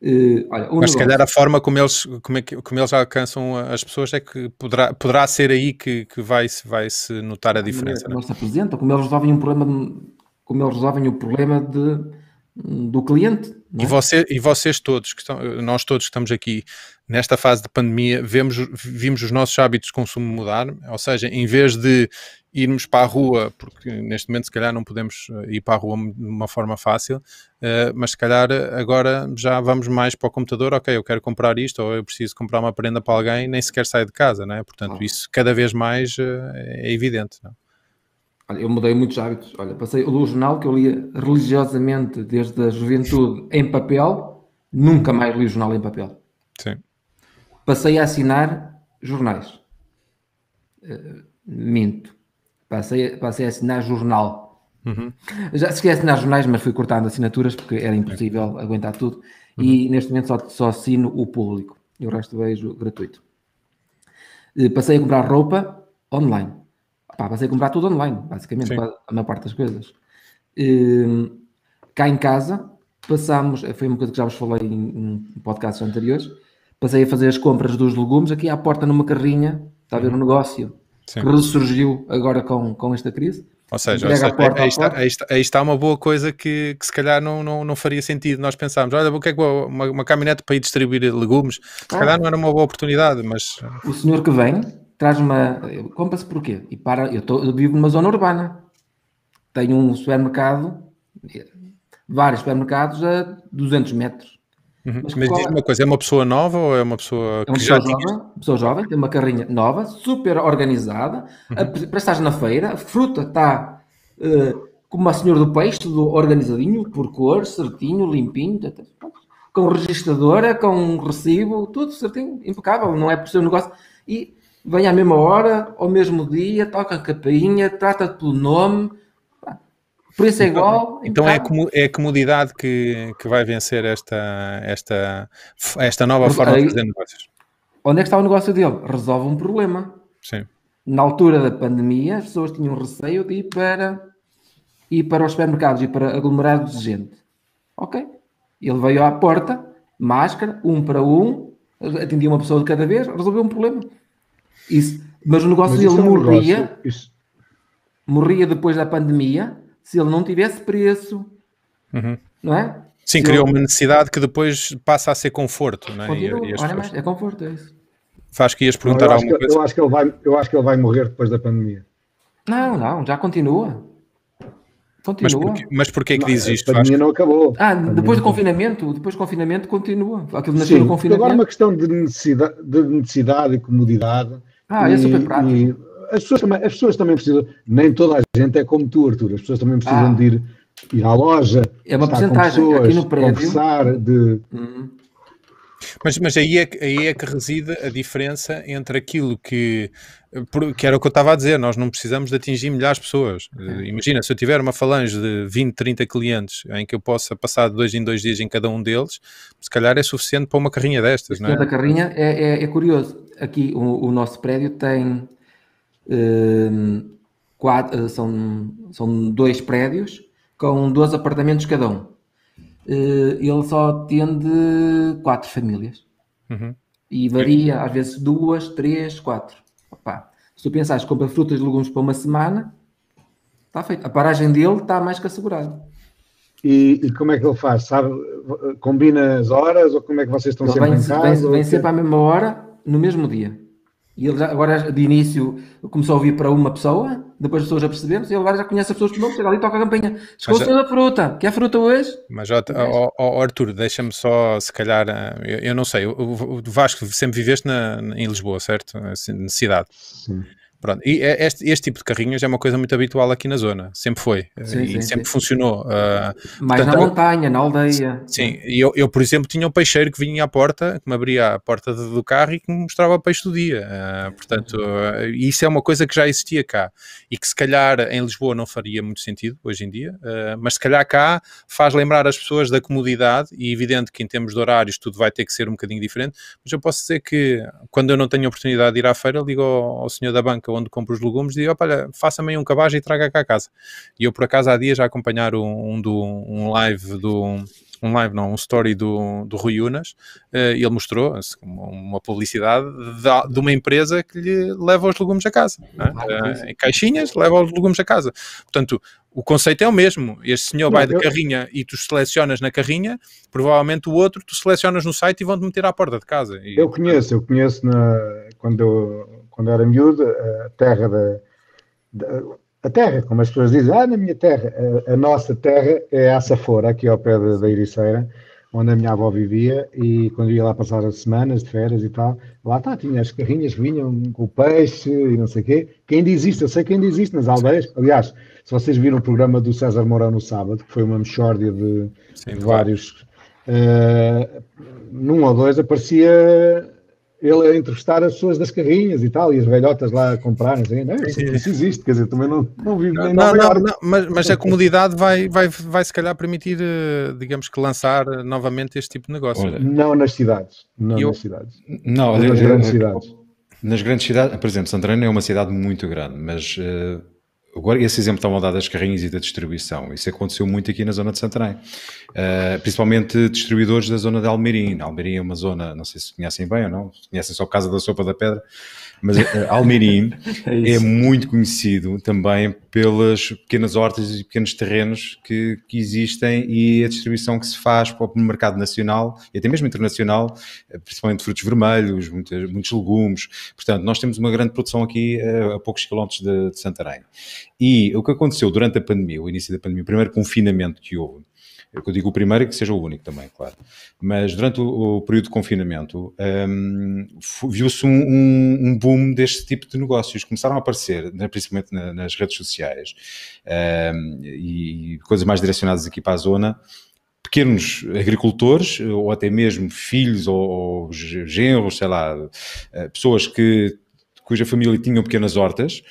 Uh, olha, Mas negócio... se calhar a forma como eles, como, é que, como eles alcançam as pessoas é que poderá, poderá ser aí que, que vai, vai se notar a diferença. Como, é? se apresentam, como eles resolvem um problema, como eles resolvem o problema de, do cliente. É? E, você, e vocês todos, que estão, nós todos que estamos aqui nesta fase de pandemia, vemos, vimos os nossos hábitos de consumo mudar, ou seja, em vez de irmos para a rua, porque neste momento se calhar não podemos eh, ir para a rua de uma forma fácil, uh, mas se calhar agora já vamos mais para o computador, ok, eu quero comprar isto, ou eu preciso comprar uma prenda para alguém, nem sequer sair de casa, né? portanto ah. isso cada vez mais é evidente. Não? Olha, eu mudei muitos hábitos, olha, passei o jornal que eu lia religiosamente desde a juventude em papel, nunca mais li o jornal em papel. Sim. Passei a assinar jornais. Uh, minto Passei, passei a assinar jornal. Uhum. Já esqueci assinar jornais, mas fui cortando assinaturas porque era impossível aguentar tudo. Uhum. E neste momento só, só assino o público e o resto vejo gratuito. Eh, passei a comprar roupa online. Pá, passei a comprar tudo online, basicamente, Sim. a maior parte das coisas. Eh, cá em casa, passamos, foi uma coisa que já vos falei em, em podcasts anteriores, passei a fazer as compras dos legumes aqui à porta numa carrinha, está a ver um negócio Sim. que ressurgiu agora com, com esta crise. Ou seja, ou seja aí, está, aí, está, aí, está, uma boa coisa que, que se calhar não, não, não faria sentido. Nós pensamos, olha, o que é que uma, uma caminhonete para ir distribuir legumes, se ah. calhar não era uma boa oportunidade, mas... O senhor que vem traz uma... Compra-se porquê? E para... Eu, tô, eu vivo numa zona urbana. Tenho um supermercado, vários supermercados a 200 metros. Uhum. Mas, Mas diz uma coisa, é uma pessoa nova ou é uma pessoa é uma pessoa já jovem, tinha... pessoa jovem, tem uma carrinha nova, super organizada, uhum. para estar na feira, a fruta está uh, como a senhora do peixe, tudo organizadinho, por cor, certinho, limpinho, com registradora, com recibo, tudo certinho, impecável, não é por ser um negócio. E vem à mesma hora, ao mesmo dia, toca a campainha, trata-te pelo nome, por isso é então, igual. Então, então é, a comodidade que, que vai vencer esta, esta, esta nova forma aí, de fazer negócios. Onde é que está o negócio dele? Resolve um problema. Sim. Na altura da pandemia, as pessoas tinham receio de ir para, ir para os supermercados e para aglomerados de gente. Ok. Ele veio à porta, máscara, um para um, atendia uma pessoa de cada vez, resolveu um problema. Isso. Mas o negócio Mas dele é um morria, negócio, isso... morria depois da pandemia se ele não tivesse preço, uhum. não é? Sim, se criou ele... uma necessidade que depois passa a ser conforto, não é? Continua, e, e olha mais, é conforto, é isso. Faz que ias perguntar não, alguma que, coisa. Eu acho, que ele vai, eu acho que ele vai morrer depois da pandemia. Não, não, já continua. Continua. Mas porquê, mas porquê que dizes isto? A pandemia não acabou. Ah, depois do confinamento, depois do confinamento continua. Aquilo nasceu Sim, no confinamento. Agora uma questão de necessidade, de necessidade e comodidade. Ah, e, é super prático. E, as pessoas, também, as pessoas também precisam, nem toda a gente é como tu, Arthur, as pessoas também precisam ah. de ir, ir à loja, é uma porcentagem aqui no prédio. conversar, de... Uhum. Mas, mas aí, é, aí é que reside a diferença entre aquilo que, que era o que eu estava a dizer, nós não precisamos de atingir milhares de pessoas. É. Imagina, se eu tiver uma falange de 20, 30 clientes em que eu possa passar de dois em dois dias em cada um deles, se calhar é suficiente para uma carrinha destas, não é? A carrinha é, é, é curioso. Aqui o, o nosso prédio tem Ehm, quatro, eh, são, são dois prédios com 12 apartamentos cada um. Eh, ele só atende quatro famílias. Uhum. E varia, às vezes, duas, três, quatro. Opa, se tu pensares, compra frutas e legumes para uma semana, está feito. A paragem dele está mais que assegurada. E, e, como é que ele faz? Sabe, combina as horas ou como é que vocês estão ele sempre vem, em casa? Vem, vem sempre à mesma hora, no mesmo dia. E ele já, agora, de início, começou a ouvir para uma pessoa, depois as pessoas já percebemos, e ele agora já conhece as pessoas por nome, chega ali e toca a campainha. Chegou o senhor da fruta, quer fruta hoje? Mas, ó, ó, ó Arthur, deixa-me só, se calhar, eh, eu, eu não sei, o, o Vasco sempre viveste na, em Lisboa, certo? Assim, na cidade. Sim. Pronto. E é, este, este, tipo de carrinhos é uma coisa muito habitual aqui na zona, sempre foi sim, e sim, sempre sim. funcionou. Uh, Mais portanto, na montanha, na aldeia. Sim, eu, eu, por exemplo, tinha um peixeiro que vinha à porta, que me abria a porta do carro e que me mostrava peixe do dia. Uh, portanto, uh, isso é uma coisa que já existia cá e que se calhar em Lisboa não faria muito sentido hoje em dia, mas se calhar cá faz lembrar as pessoas da comodidade e evidente que em termos de horários tudo vai ter que ser um bocadinho diferente, mas eu posso dizer que quando eu não tenho oportunidade de ir à feira, ligo ao, ao senhor da banca onde compro os legumes, digo, olha, faça-me um cabaz e traga cá a casa. E eu, por acaso, há dias já acompanhar um, um, do, um live do um live, não, um story do, do Rui Unas, uh, ele mostrou assim, uma publicidade de, de, uma empresa que lhe leva os legumes a casa. Uh, em caixinhas, leva os legumes a casa. Portanto, o conceito é o mesmo. Este senhor não, vai de eu... carrinha e tu selecionas na carrinha, provavelmente o outro tu selecionas no site e vão-te meter à porta de casa. E... Eu conheço, eu conheço na, quando eu quando era miúdo, a terra da, da, a terra, como as pessoas dizem, ah, na minha terra, a, a nossa terra é a Safora, aqui ao pé da, da Ericeira, onde a minha avó vivia, e quando ia lá passar as semanas de férias e tal, lá está, tinha as carrinhas que vinham com o peixe e não sei o quê, que ainda existe, eu sei que ainda existe nas aldeias, aliás, se vocês viram o programa do César Mourão no sábado, que foi uma mexórdia de, Sim, de vários, uh, num ou dois aparecia ele a entrevistar as pessoas das carrinhas e tal, e as velhotas lá a comprarem, assim, não, isso, isso existe, quer dizer, também não, não vivo nem não, não, não, mas, mas a comunidade vai, vai, vai se calhar permitir, eh, digamos que lançar novamente este tipo de negócio. Olha, não nas cidades, não eu, nas cidades. Não, nas grandes cidades. Nas grandes cidades, por exemplo, Santarém é uma cidade muito grande, mas uh, Agora, esse exemplo está a dar das carrinhas e da distribuição. Isso aconteceu muito aqui na zona de Santarém. Uh, principalmente distribuidores da zona de Almeirim. Almeirim é uma zona, não sei se conhecem bem ou não, conhecem só Casa da Sopa da Pedra, mas uh, Almeirim <laughs> é, é, muito conhecido também pelas pequenas hortas e pequenos terrenos que, que, existem e a distribuição que se faz para o mercado nacional e até mesmo internacional, eh, principalmente frutos vermelhos, muitos, muitos legumes. Portanto, nós temos uma grande produção aqui a, a poucos quilómetros de, de Santarém. E o que aconteceu durante a pandemia, o início da pandemia, o primeiro confinamento que houve, eu digo o primeiro e que seja o único também, claro. Mas durante o, o período de confinamento um, viu-se um, um, boom deste tipo de negócios. Começaram a aparecer, né, principalmente na, nas redes sociais, um, e coisas mais direcionadas aqui para a zona, pequenos agricultores, ou até mesmo filhos ou, ou genros, sei lá, uh, pessoas que, cuja família tinham pequenas hortas,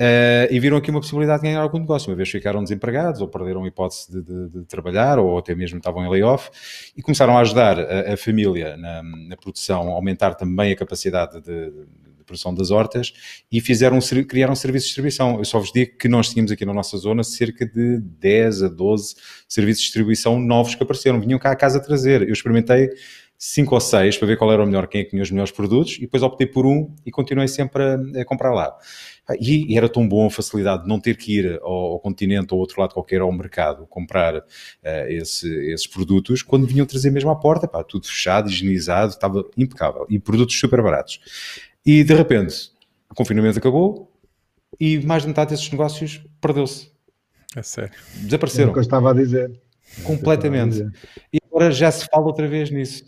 Uh, e viram aqui uma possibilidade de ganhar algum negócio, uma vez ficaram desempregados ou perderam a hipótese de, de, de trabalhar ou até mesmo estavam em layoff e começaram a ajudar a, a família na, na, produção, aumentar também a capacidade de, de, produção das hortas e fizeram, criaram serviços de distribuição. Eu só vos digo que nós tínhamos aqui na nossa zona cerca de 10 a 12 serviços de distribuição novos que apareceram, vinham cá a casa trazer. Eu experimentei cinco ou seis para ver qual era o melhor, quem é que tinha os melhores produtos e depois optei por um e continuei sempre a, a comprar lá. E, e, era tão bom a facilidade de não ter que ir ao, ao continente ou outro lado qualquer ao mercado comprar uh, esse, esses produtos quando vinham trazer mesmo à porta, pá, tudo fechado, higienizado, estava impecável e produtos super baratos. E de repente o confinamento acabou e mais de metade desses negócios perdeu-se. É sério. Desapareceram. É o que eu estava a dizer. Completamente. E agora já se fala outra vez nisso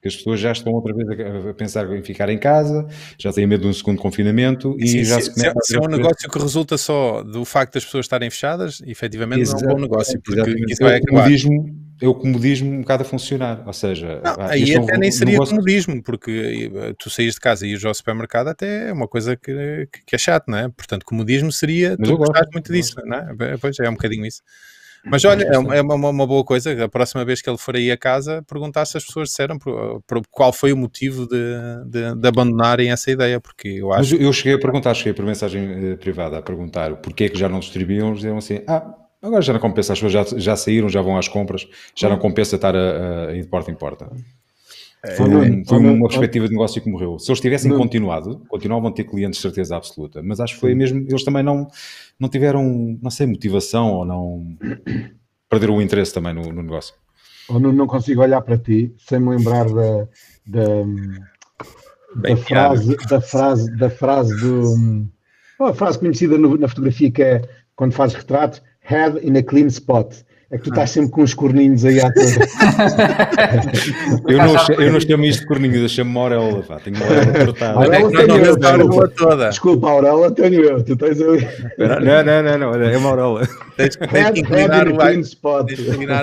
que as pessoas já estão outra vez a, pensar em ficar em casa, já têm medo de um segundo confinamento e Sim, já se, se, se é um negócio que resulta só do facto das pessoas estarem fechadas, efetivamente Exato, não é um bom negócio, porque exatamente. isso vai acabar. Comodismo, é o comodismo um bocado a funcionar, ou seja... Não, aí até é um, nem seria negócio... comodismo, porque eh, tu saís de casa e ires ao supermercado até é uma coisa que, que é chato, não é? Portanto, comodismo seria, Mas tu gostas muito disso, não é? Pois é, é um bocadinho isso. Mas olha, é, uma, é uma, uma, boa coisa. A próxima vez que ele for aí a casa, perguntar se as pessoas disseram por, por, qual foi o motivo de, de, de, abandonarem essa ideia, porque eu acho. Mas eu cheguei a perguntar, cheguei por mensagem eh, privada a perguntar porquê é que já não distribuíam, diziam assim: ah, agora já não compensa, as pessoas já, já saíram, já vão às compras, já não compensa estar a, a ir de porta em porta. É, foi, um, foi uma perspectiva de negócio que morreu. Se eles tivessem continuado, continuavam a ter clientes de certeza absoluta, mas acho que foi mesmo, eles também não, não tiveram, não sei, motivação ou não perderam o interesse também no, no negócio. Ou não, não, consigo olhar para ti sem me lembrar da, da, da frase, da frase, da frase do. a frase conhecida no, na fotografia que é quando fazes retratos, head in a clean spot. É que tu estás sempre com os corninhos aí à toa. eu, não, eu não chamo isto de corninhos, eu chamo-me auréola, pá. Tenho uma cortada. Auréola tenho eu, desculpa. Toda. Desculpa, a auréola tenho eu. Tu tens eu. Não, não, não, não, é uma auréola. Tens, tens que inclinar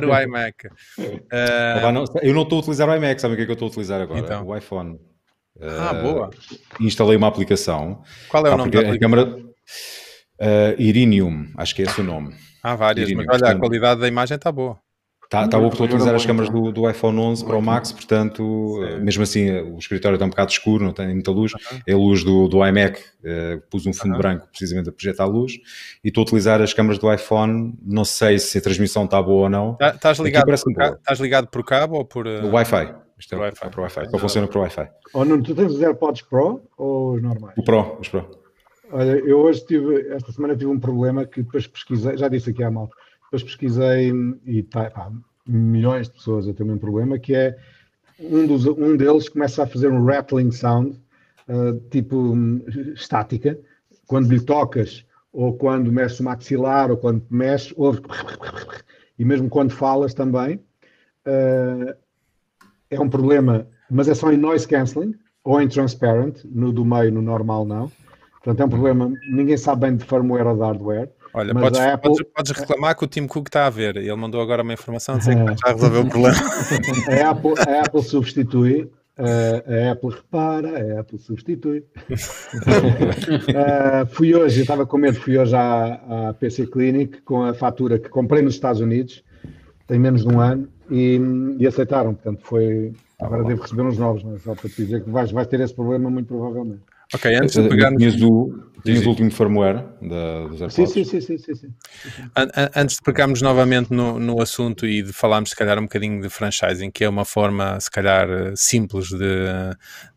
o, iMac. Uh... Não, eu não estou a utilizar o iMac, sabe o que é que eu estou a utilizar agora? Então. O iPhone. Ah, uh, boa. Instalei uma aplicação. Qual é o nome da aplicação? A câmera, uh, Irinium, acho que é esse o nome. Há várias, mas olha, a qualidade da imagem está boa. Está tá bom porque estou a utilizar as câmaras do, do, iPhone 11 Pro Max, portanto, Sim. mesmo assim, o escritório está um bocado escuro, não tem muita luz. É a luz do, do iMac, uh, pus um fundo branco precisamente a projetar a luz. E estou a utilizar as câmaras do iPhone, não sei se a transmissão está boa ou não. Tá, estás ligado, por, estás ligado por cabo ou por. Uh... Wi-Fi. Isto é Wi-Fi. Para o Wi-Fi. Só funciona para o Wi-Fi. Oh, não, tu tens os AirPods Pro ou os normais? O Pro, os Pro. Olha, eu hoje tive, esta semana tive um problema que depois pesquisei, já disse aqui à malta depois pesquisei e tá, pá, milhões de pessoas a ter o mesmo problema, que é um, dos, um deles começa a fazer um rattling sound, uh, tipo um, estática, quando lhe tocas, ou quando mexe o maxilar, ou quando mexe, ouve, e mesmo quando falas também. Uh, é um problema, mas é só em noise cancelling ou em transparent, no do meio, no normal não. Portanto, é um problema, ninguém sabe bem de firmware ou de hardware. Olha, podes, Apple... podes, podes, reclamar que o Tim Cook está a ver. Ele mandou agora uma informação dizer que já resolveu o problema. <laughs> a, Apple, a Apple substitui, a Apple repara, a Apple substitui. uh, <laughs> fui hoje, eu estava com medo, fui hoje à, à, PC Clinic com a fatura que comprei nos Estados Unidos, tem menos de um ano, e, e aceitaram. Portanto, foi. Agora devo receber uns novos, não é? só para te dizer que vais, vais ter esse problema muito provavelmente. Ok, antes de pegarmos... Tinhas o, tinhas o último firmware da, dos AirPods? Sim, sim, sim, sim, sim, Antes de pegarmos novamente no, no assunto e de falarmos, se calhar, um bocadinho de franchising, que é uma forma, se calhar, simples de,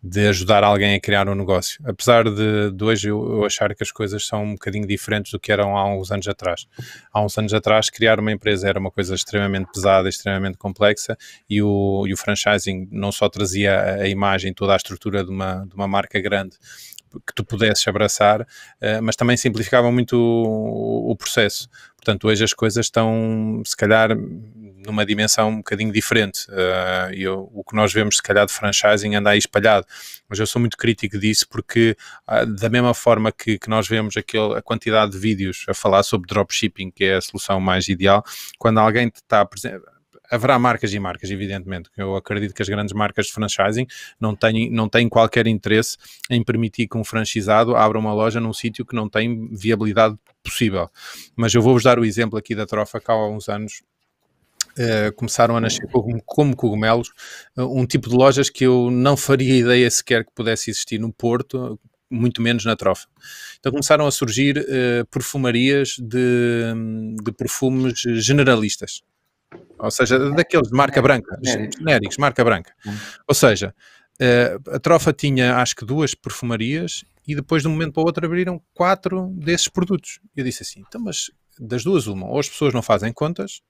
de ajudar alguém a criar um negócio. Apesar de, de hoje eu, eu achar que as coisas são um bocadinho diferentes do que eram há uns anos atrás. Há uns anos atrás, criar uma empresa era uma coisa extremamente pesada, extremamente complexa e o, e o franchising não só trazia a, a imagem, toda a estrutura de uma, de uma marca grande, que tu pudesses abraçar, uh, mas também simplificavam muito o, o, processo. Portanto, hoje as coisas estão, se calhar, numa dimensão um bocadinho diferente. Uh, eu, o que nós vemos, se calhar, de franchising anda aí espalhado, mas eu sou muito crítico disso porque, uh, da mesma forma que, que nós vemos aquele, a quantidade de vídeos a falar sobre dropshipping, que é a solução mais ideal, quando alguém está, por exemplo, haverá marcas e marcas, evidentemente. Eu acredito que as grandes marcas de franchising não têm, não têm qualquer interesse em permitir que um franchisado abra uma loja num sítio que não tem viabilidade possível. Mas eu vou-vos dar o exemplo aqui da Trofa, que há uns anos Uh, começaram a nascer como, como cogumelos, uh, um tipo de lojas que eu não faria ideia sequer que pudesse existir no Porto, muito menos na trofa. Então começaram a surgir uh, perfumarias de, de, perfumes generalistas. Ou seja, daqueles de marca branca, genéricos, marca branca. Ou seja, uh, a trofa tinha acho que duas perfumarias e depois de um momento para o outro abriram quatro desses produtos. Eu disse assim, então mas das duas uma, ou as pessoas não fazem contas,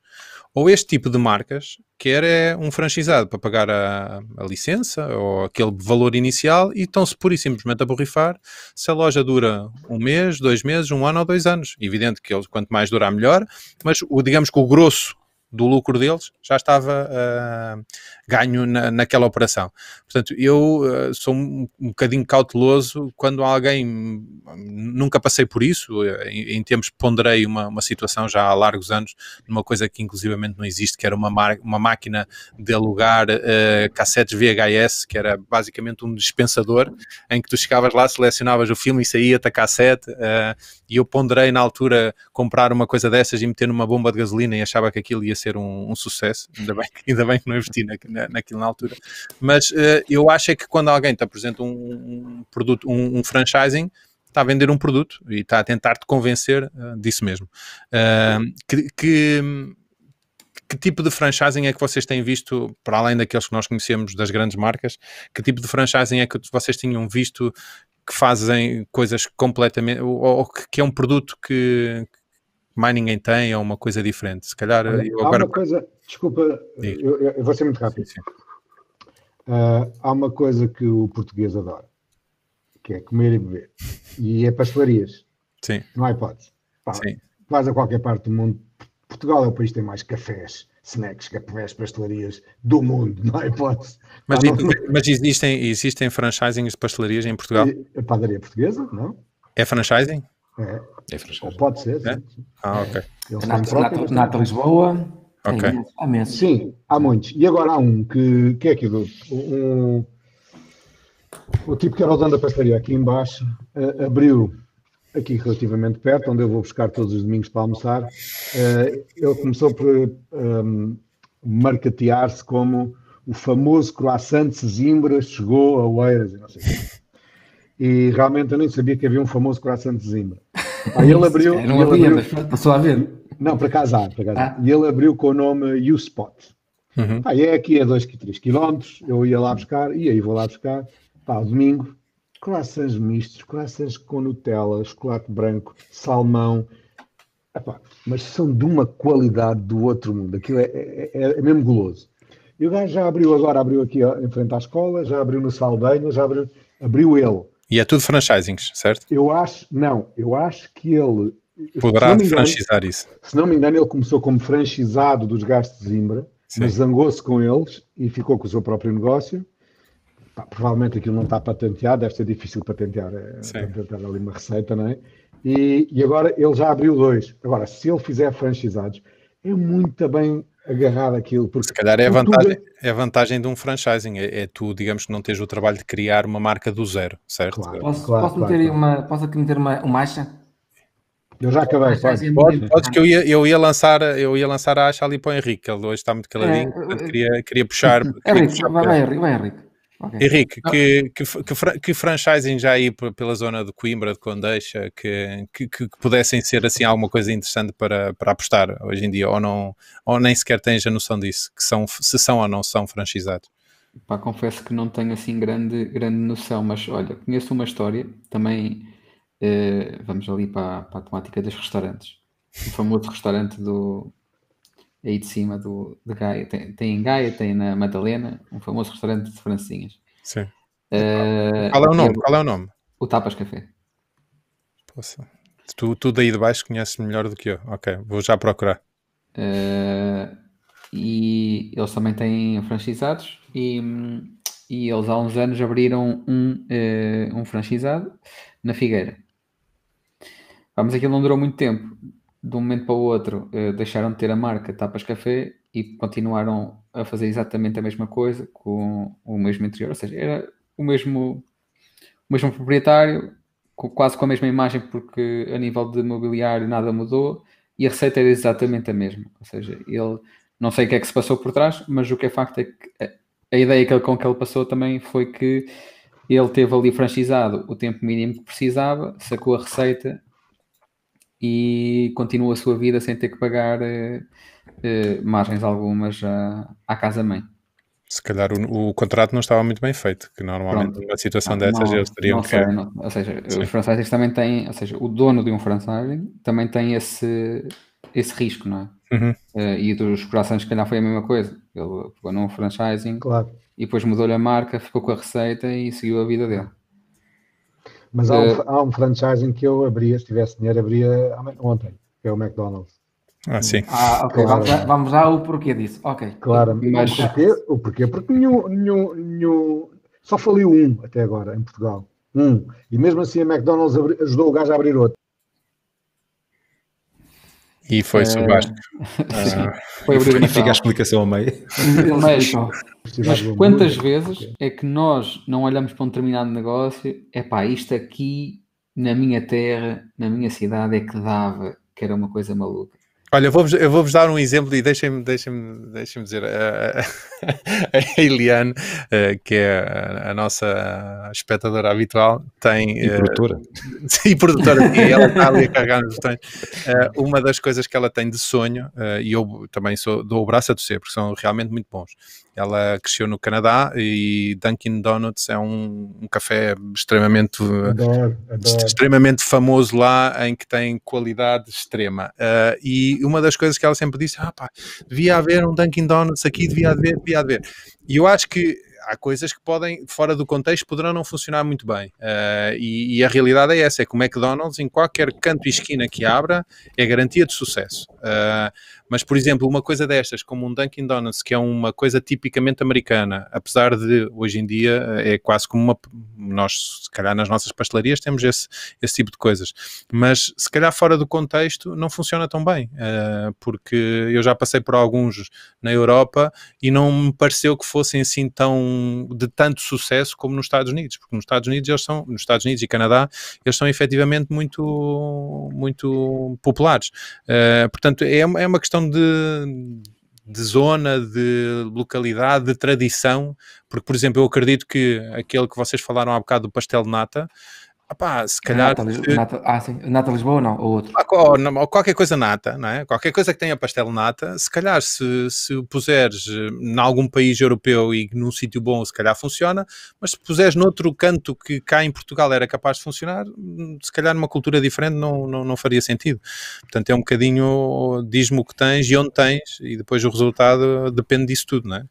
ou este tipo de marcas quer é um franchisado para pagar a, a licença ou aquele valor inicial e estão-se pura e simplesmente a borrifar se a loja dura um mês, dois meses, um ano ou dois anos. Evidente que quanto mais durar melhor, mas o, digamos que o grosso do lucro deles já estava uh, ganho na, naquela operação. Portanto, eu uh, sou um, um bocadinho cauteloso quando alguém, nunca passei por isso, em, em tempos ponderei uma, uma situação já há largos anos, numa coisa que inclusivamente não existe, que era uma, uma máquina de alugar uh, cassetes VHS, que era basicamente um dispensador, em que tu chegavas lá, selecionavas o filme e saía-te a cassete, e eu ponderei na altura comprar uma coisa dessas e meter numa bomba de gasolina e achava que aquilo ia ser um, um sucesso, ainda bem, ainda bem que não investi na, na, naquilo na altura. Mas uh, eu acho é que quando alguém te apresenta um, um produto, um, um, franchising, está a vender um produto e está a tentar te convencer uh, disso mesmo. Uh, que, que, que, tipo de franchising é que vocês têm visto, para além daqueles que nós conhecemos das grandes marcas, que tipo de franchising é que vocês tinham visto que fazem coisas completamente, ou, ou que é um produto que, mais ninguém tem, é uma coisa diferente. Se calhar Olha, eu agora. Há uma coisa, desculpa, eu, eu, vou ser muito rápido. Sim, sim. Uh, há uma coisa que o português adora, que é comer e beber. E é pastelarias. Sim. Não há hipótese. Pá, Sim. Vais a qualquer parte do mundo. Portugal é o país que tem mais cafés, snacks, cafés, pastelarias do mundo, não há hipótese. Mas, não... mas existem, existem franchisings de pastelarias em Portugal? A padaria portuguesa, não? É franchising? É. É pode ser. É? Sim. Ah, ok. Eles Nata Lisboa. Ok. Há Sim, há muitos. E agora há um que, que é aqui do. Um, o tipo que era o dono da pastelaria aqui embaixo uh, abriu aqui relativamente perto, onde eu vou buscar todos os domingos para almoçar. Uh, ele começou por um, ehm, marketear-se como o famoso croissant de Zimbra chegou a Oeiras e não sei o quê. E realmente eu nem sabia que havia um famoso croissant de Zimbra. Aí ele abriu. não ele havia, abriu, mas passou a ver. Não, para casar, para casar. Ah. E ele abriu com o nome U-Spot. Uhum. Ah, é aqui a 2, 3 km, eu ia lá buscar, e aí vou lá buscar, pá, domingo, croissants mistos, croissants com Nutella, chocolate branco, salmão, Epá, mas são de uma qualidade do outro mundo, aquilo é, é, é, é mesmo goloso. E o gajo já abriu agora, abriu aqui ó, em frente à escola, já abriu no Saldanha, já abriu, abriu ele. E é tudo franchisings, certo? Eu acho, não, eu acho que ele. Poderá franchisar isso. Se não me engano, ele começou como franchisado dos gastos de Zimbra, Sim. mas zangou-se com eles e ficou com o seu próprio negócio. Pá, provavelmente aquilo não está patenteado, deve ser difícil patentear, é, patentear ali uma receita, não é? E, e agora ele já abriu dois. Agora, se ele fizer franchisados, é muito bem agarrar aquilo. Porque Se calhar é a vantagem, é a vantagem de um franchising, é, é, tu, digamos que não tens o trabalho de criar uma marca do zero, certo? Claro, posso, claro, posso, claro, meter, Uma, posso aqui meter uma, uma acha? Eu já acabei, pode, pode, pode que eu ia, eu ia lançar, eu ia lançar a acha ali para o Henrique, ele hoje está muito caladinho, é, portanto, queria, queria puxar. <laughs> Henrique, vai, vai, Henrique, vai, Henrique. Okay. Henrique, ah. que, que, que, que, franchising já aí pela zona de Coimbra, de Condeixa, que, que, que, pudessem ser assim alguma coisa interessante para, para apostar hoje em dia, ou, não, ou nem sequer tens a noção disso, que são, se são ou não são franchisados? Pá, confesso que não tenho assim grande, grande noção, mas olha, conheço uma história, também eh, vamos ali para, para a temática dos restaurantes. O famoso restaurante do, aí de cima do, de Gaia. Tem, tem em Gaia, tem na Madalena, um famoso restaurante de francinhas. Sim. Uh, qual é o nome? Qual é o nome? O Tapas Café. Poxa. Tu, tu daí de baixo conheces melhor do que eu. Ok, vou já procurar. Uh, e eles também têm franchisados e, e eles há uns anos abriram um, uh, um franchisado na Figueira. Vamos, aquilo não durou muito tempo de um momento para o outro uh, deixaram de ter a marca Tapas Café e continuaram a fazer exatamente a mesma coisa com o mesmo interior, ou seja, era o mesmo, o mesmo proprietário, com, quase com a mesma imagem, porque a nível de mobiliário nada mudou e a receita era exatamente a mesma. Ou seja, ele não sei o que é que se passou por trás, mas o que é facto é que a, a ideia que ele, com que ele passou também foi que ele teve ali franchisado o tempo mínimo que precisava, sacou a receita e continua a sua vida sem ter que pagar eh, eh, margens algumas à, à casa-mãe. Se calhar o, o, contrato não estava muito bem feito, que normalmente Pronto. numa situação não, dessas não, eles teriam não que. Sei, não, ou seja, Sim. os franchises também têm, ou seja, o dono de um franchising também tem esse, esse risco, não é? Uhum. Uh, e dos corações, se calhar foi a mesma coisa. Ele pegou num franchising claro. e depois mudou-lhe a marca, ficou com a receita e seguiu a vida dele. Mas há, um, uh, há um franchising que eu abria, se tivesse dinheiro, abria ontem, que é o McDonald's. Ah, sim. Ah, ok. Claro. Vamos, já ao porquê disso. Ok. Claro, mas... o, porquê, o porquê? Porque nenhum, nenhum, nenhum, só faliu um até agora em Portugal. Um. E mesmo assim a McDonald's ajudou o gajo a abrir outro. E foi-se o Vasco. foi abrir fica a explicação ao meio. <laughs> Mas, mas quantas vezes é que nós não olhamos para um determinado negócio? É pá, isto aqui na minha terra, na minha cidade é que dava, que era uma coisa maluca. Olha, eu vou-vos vou dar um exemplo e deixem-me deixem deixem dizer, a, a Eliane, eh, que é a, a, nossa espectadora habitual, tem... E produtora. Uh, <laughs> e produtora, e ela está ali a carregar nos botões. Uh, uma das coisas que ela tem de sonho, uh, e eu também sou, dou o braço a torcer, porque são realmente muito bons, ela cresceu no Canadá e Dunkin' Donuts é um, um café extremamente, adoro, adoro. extremamente famoso lá, em que tem qualidade extrema. Uh, e uma das coisas que ela sempre disse, ah pá, devia haver um Dunkin' Donuts aqui, devia haver, devia haver. E eu acho que há coisas que podem, fora do contexto, poderão não funcionar muito bem. Uh, e, e, a realidade é essa: é que o McDonald's, em qualquer canto e esquina que abra, é garantia de sucesso. Uh, mas, por exemplo, uma coisa destas, como um Dunkin' Donuts, que é uma coisa tipicamente americana, apesar de hoje em dia é quase como uma. Nós, se calhar, nas nossas pastelarias temos esse, esse tipo de coisas, mas se calhar fora do contexto não funciona tão bem, uh, porque eu já passei por alguns na Europa e não me pareceu que fossem assim tão de tanto sucesso como nos Estados Unidos, porque nos Estados Unidos eles são, nos Estados Unidos e Canadá, eles são efetivamente muito, muito populares. Uh, portanto, é, é uma questão questão de, de zona, de localidade, de tradição, porque, por exemplo, eu acredito que aquele que vocês falaram há bocado do pastel de nata, Epá, se calhar. Nata, nata, ah, sim. Nata Lisboa ou não? Ou outro? Ou, ou, qualquer coisa nata, não é? Qualquer coisa que tenha pastel nata, se calhar, se, se puseres eh, em algum país europeu e num sítio bom, se calhar funciona, mas se puseres noutro canto que cá em Portugal era capaz de funcionar, hum, se calhar numa cultura diferente não, não, não faria sentido. Portanto, é um bocadinho diz-me o que tens e onde tens, e depois o resultado depende disso tudo, não é?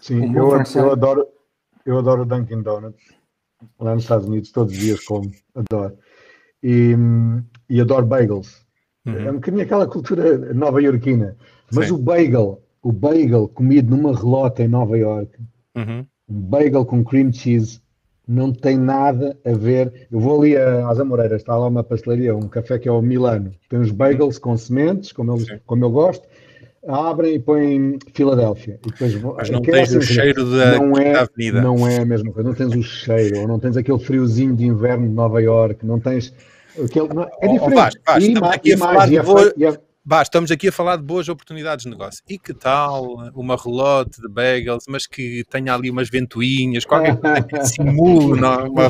Sim, eu, eu, adoro, eu adoro Dunkin' Donuts lá nos Estados Unidos, todos os dias como, adoro. E, e adoro bagels. Uhum. É um bocadinho aquela cultura nova-iorquina. Mas Sim. o bagel, o bagel comido numa relota em Nova York, uhum. um bagel com cream cheese, não tem nada a ver. Eu vou ali às Amoreiras, está lá uma pastelaria, um café que é o Milano. Tem os bagels com sementes, como eu, como eu gosto, abrem e põem Filadélfia. E depois, Mas não tens o cheiro da, não é, da avenida. Não é a mesma coisa. Não tens o cheiro, ou não tens aquele friozinho de inverno de Nova York, não tens. Aquele, não, é diferente. Oh, estamos aqui a falar de boa... Bah, estamos aqui a falar de boas oportunidades de negócio. E que tal uma relote de bagels, mas que tenha ali umas ventoinhas, qualquer coisa que <laughs> simule uma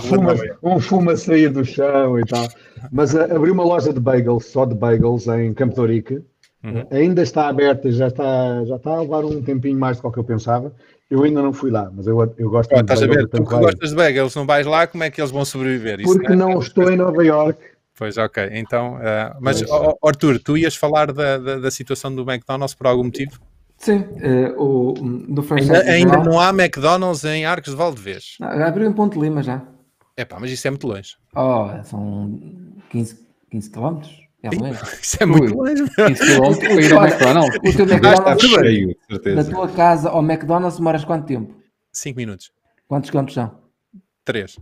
um, fumo, um a sair do chão e tal. Mas uh, abri uma loja de bagels, só de bagels, em Campo de Ourique, Uhum. Ainda está aberta, já está, já está a levar um tempinho mais do que eu pensava. Eu ainda não fui lá, mas eu, eu gosto oh, Estás a ver, tu que gostas de bagels, não vais lá, como é que eles vão sobreviver? Isso Porque não, é? não estou em Nova York. Pois, ok. Então, uh, mas oh, Arthur, tu ias falar da, da, da, situação do McDonald's por algum motivo? Sim, uh, o, do ainda, ainda não há McDonald's em Arcos de Valdevez. Abriu em Ponte Lima já. É pá, mas isso é muito longe. Oh, são 15, 15 quilómetros. É <laughs> Isso é muito Ui, longe. Isso <laughs> ir ao McDonald's. O teu <laughs> McDonald's cheio, da tua casa ao McDonald's demoras quanto tempo? 5 minutos. Quantos quilómetros são? 3.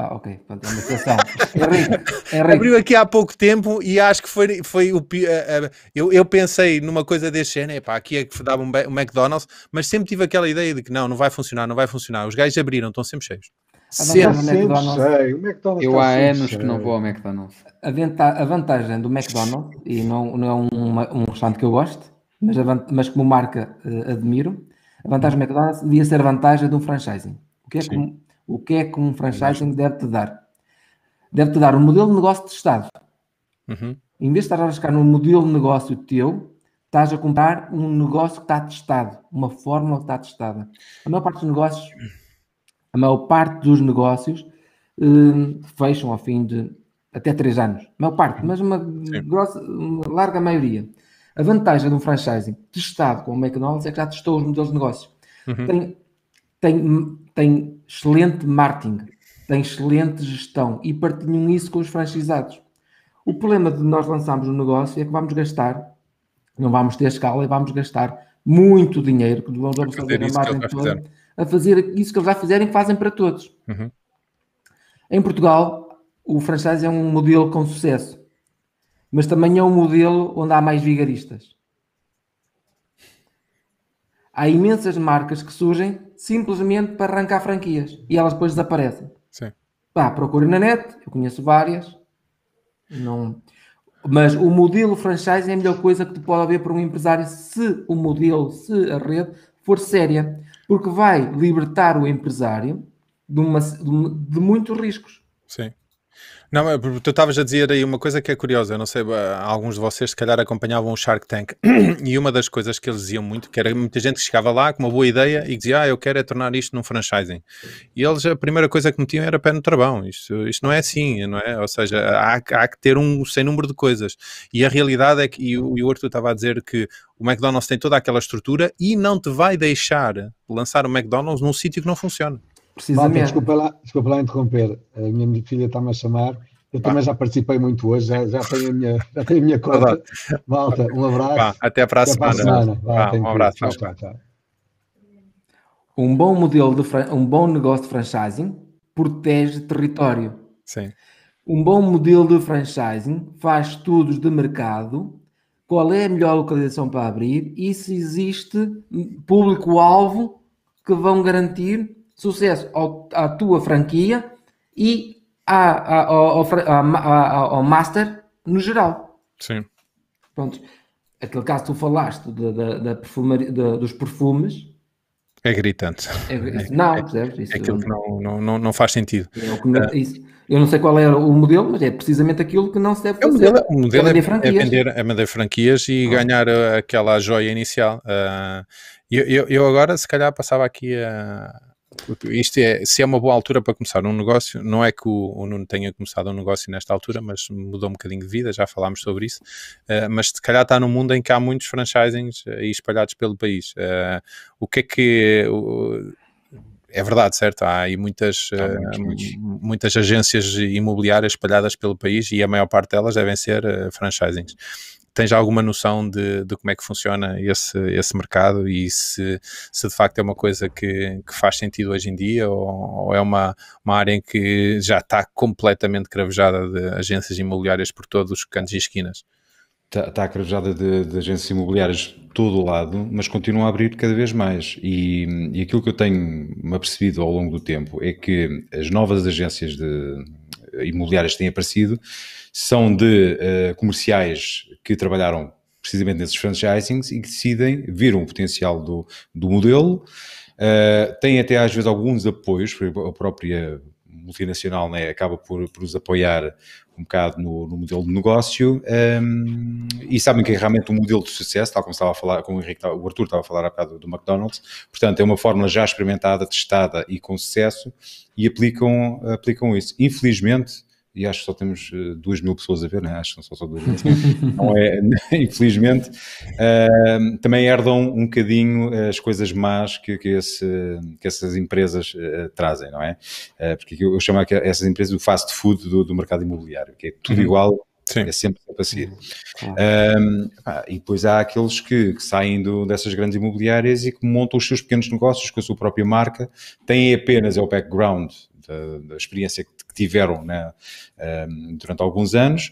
Ah, ok. Pronto, é uma situação. Henrique, Henrique. Abriu aqui há pouco tempo e acho que foi, foi o pi- a- a- eu, eu pensei numa coisa desse género, epá, aqui é que dava um, um McDonald's, mas sempre tive aquela ideia de que não, não vai funcionar, não vai funcionar. Os gajos abriram, estão sempre cheios. Sempre. McDonald's, cheio. O McDonald's Eu está há anos que não vou ao McDonald's. a, venta- a vantagem do McDonald's, e não, não é um, um restaurante que eu gosto, mas, mas como marca eh, admiro, a vantagem do McDonald's devia ser a vantagem de um franchising. O que é que, um- o que, é que um franchising deve-te dar? Deve-te dar um modelo de negócio testado. Uhum. Em vez de estar a arriscar num modelo de negócio teu, estás a comprar um negócio que está testado, uma fórmula que está testada. A maior parte dos negócios, a maior parte dos negócios hum, fecham ao fim de até três anos. A maior parte, mas uma, grossa, uma larga maioria. A vantagem de um franchising testado com o McDonald's é que já testou os modelos de negócio. Uhum. Tem, tem, tem excelente marketing, tem excelente gestão e partilham isso com os franchisados. O problema de nós lançarmos um negócio é que vamos gastar, não vamos ter escala e vamos gastar muito dinheiro, que vamos fazer a margem toda. A fazer isso que eles já fizerem, fazem para todos. Uhum. Em Portugal, o franchise é um modelo com sucesso, mas também é um modelo onde há mais vigaristas. Há imensas marcas que surgem simplesmente para arrancar franquias e elas depois desaparecem. Sim. Pá, procurem na net, eu conheço várias. Não... Mas o modelo franchise é a melhor coisa que pode haver para um empresário se o modelo, se a rede for séria, porque vai libertar o empresário de, uma, de, de muitos riscos. Sim. Não, tu estavas a dizer aí uma coisa que é curiosa. Eu não sei, ah, alguns de vocês se calhar acompanhavam o Shark Tank <clears throat> e uma das coisas que eles diziam muito, que era muita gente que chegava lá com uma boa ideia e dizia, ah, eu quero é tornar isto num franchising. E eles, a primeira coisa que metiam era pé no travão. Isto, isto não é assim, não é? Ou seja, há, há que ter um sem número de coisas. E a realidade é que, e o, e o Arthur estava a dizer que o McDonald's tem toda aquela estrutura e não te vai deixar lançar o McDonald's num sítio que não funciona. Malta, Precisamente. desculpa lá, desculpa lá interromper. A minha filha está-me a chamar. Eu também já participei muito hoje, já, já tenho a minha, já tenho a minha cota. Malta, um abraço. Vá, até para a Até semana. semana. Vá, um abraço. Tchau, tchau. Um bom modelo de um bom negócio de franchising protege território. Sim. Um bom modelo de franchising faz estudos de mercado, qual é a melhor localização para abrir e se existe público-alvo que vão garantir sucesso ao- à tua franquia e à- à- ao, ao ao master no geral. Sim. Pronto. Aquele caso que tu falaste da, da- da perfumaria- da- dos perfumes, É gritante. é, isso, não, percebes? Isso, É aquilo que não, não, não, não faz sentido. é que isso. Eu não sei qual é o modelo, mas é precisamente aquilo que não se deve É, o fazer. modelo, o modelo é, vender é vender, é vender franquias e ganhar uh, aquela joia inicial. Uh, eu, eu, eu agora, se calhar, passava aqui a. Isto é, se é uma boa altura para começar um negócio, não é que o, o Nuno tenha começado um negócio nesta altura, mas mudou um bocadinho de vida, já falámos sobre isso. Uh, mas se calhar está num mundo em que há muitos franchisings uh, aí espalhados pelo país. Uh, o que é que. o- é verdade, certo? Há aí muitas, Há eh, muitos, m- muitas agências imobiliárias espalhadas pelo país e a maior parte delas devem ser eh, franchisings. Tens alguma noção de, de como é que funciona esse, esse mercado e se, se de facto é uma coisa que, que faz sentido hoje em dia ou, ou é uma, uma área em que já está completamente cravejada de agências imobiliárias por todos os cantos e esquinas? Está, está acreditada de, de agências imobiliárias de todo o lado, mas continua a abrir cada vez mais. E, e aquilo que eu tenho me apercebido ao longo do tempo é que as novas agências de, imobiliárias que têm aparecido são de eh, comerciais que trabalharam precisamente nesses franchisings e que decidem, viram o potencial do, do modelo, eh, têm até às vezes alguns apoios, a própria multinacional né, acaba por, por os apoiar um bocado no, no modelo de negócio. Um, e sabem que é realmente um modelo de sucesso, tal como estava a falar, como o, Henrique, o Arthur estava a falar há bocado do McDonald's, portanto é uma fórmula já experimentada, testada e com sucesso e aplicam, aplicam isso. Infelizmente, e acho que só temos uh, duas mil pessoas a ver, né? acho que são só duas mil, <laughs> não é, <laughs> infelizmente, uh, também herdam um bocadinho as coisas más que, que, esse, que essas empresas uh, trazem, não é? porque eu, eu chamo essas empresas o fast food do, do mercado imobiliário, que é tudo uhum. igual, Sim. é sempre para seguir. Um, e depois há aqueles que, que saem do, dessas grandes imobiliárias e que montam os seus pequenos negócios com a sua própria marca, têm apenas é o background da, experiência que, tiveram né, durante alguns anos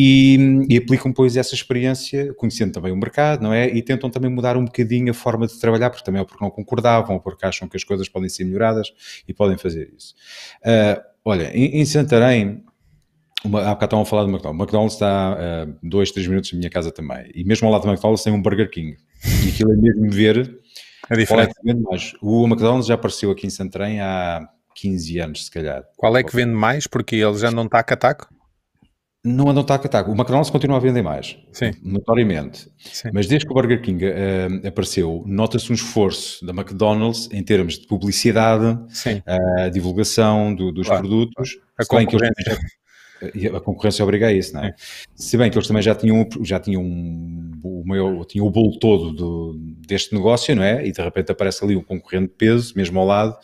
e, e, aplicam depois essa experiência, conhecendo também o mercado, não é? E tentam também mudar um bocadinho a forma de trabalhar, porque também é porque não concordavam, ou porque acham que as coisas podem ser melhoradas e podem fazer isso. Uh, olha, em, em Santarém, uma, há bocado estavam a falar do McDonald's. O McDonald's está a uh, dois, três minutos da minha casa também. E mesmo ao lado do McDonald's tem um Burger King. E aquilo é mesmo ver é diferente. é mais. O McDonald's já apareceu aqui em Santarém há 15 anos, se calhar. Qual é que vende mais? Porque ele já não está a taco? Não andam taco a taco. O McDonald's continua a vender mais, Sim. notoriamente. Sim. Mas desde que o Burger King uh, apareceu, nota-se um esforço da McDonald's em termos de publicidade, uh, divulgação do, dos claro. produtos. A concorrência. <laughs> a concorrência obriga a isso, não é? Se bem que eles também já tinham, já tinham o, maior, tinham o bolo todo do, deste negócio, não é? E de repente aparece ali um concorrente de peso, mesmo ao lado,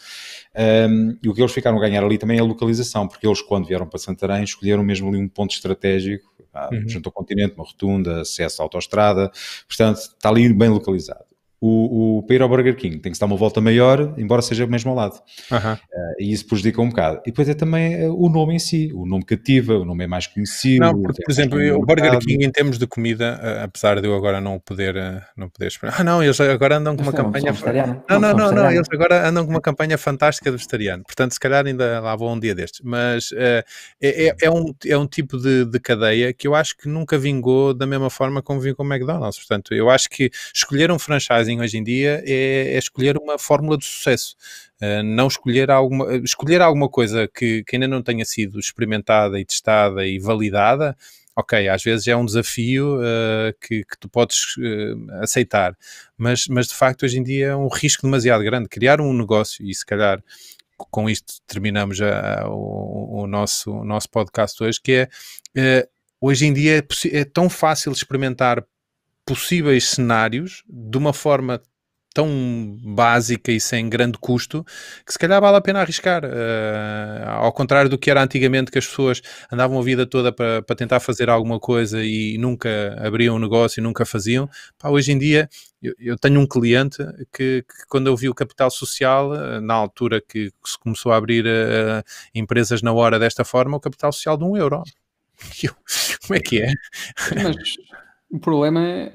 um, e o que eles ficaram a ganhar ali também é a localização, porque eles, quando vieram para Santarém, escolheram mesmo ali um ponto estratégico, ah, uhum. junto ao continente, uma rotunda, acesso à autostrada, portanto, está ali bem localizado o, o, para ir ao Burger King tem que se dar uma volta maior, embora seja mesmo ao lado. Uhum. Uh, e isso prejudica um bocado. E depois é também uh, o nome em si, o nome cativa, o nome é mais conhecido. Não, porque, por exemplo, o Burger King em termos de comida, uh, apesar de eu agora não poder, não poder esperar. Ah, não, eles agora andam com uma campanha. Não, não, não, não, eles agora andam com uma campanha fantástica do vegetariano. Portanto, se calhar ainda lá vou um dia destes. Mas é, é, é, um, é um tipo de, de cadeia que eu acho que nunca vingou da mesma forma como vingou o McDonald's. Portanto, eu acho que escolher um franchising hoje em dia é, é escolher uma fórmula de sucesso. Uh, não escolher alguma, escolher alguma coisa que, que ainda não tenha sido experimentada e testada e validada, ok, às vezes é um desafio uh, que, que, tu podes uh, aceitar, mas, mas de facto hoje em dia é um risco demasiado grande. Criar um negócio, e se calhar com isto terminamos a, o, o, nosso, o nosso podcast hoje, que é uh, hoje em dia é, é tão fácil experimentar possíveis cenários de uma forma tão básica e sem grande custo que se calhar vale a pena arriscar. Uh, ao contrário do que era antigamente, que as pessoas andavam a vida toda para, tentar fazer alguma coisa e nunca abriam um negócio e nunca faziam. Pá, hoje em dia, eu, tenho um cliente que, que, quando eu vi o capital social, eh, na altura que, se começou a abrir uh, empresas na hora desta forma, o capital social de um euro. <laughs> Eu, como é que é? Mas o problema é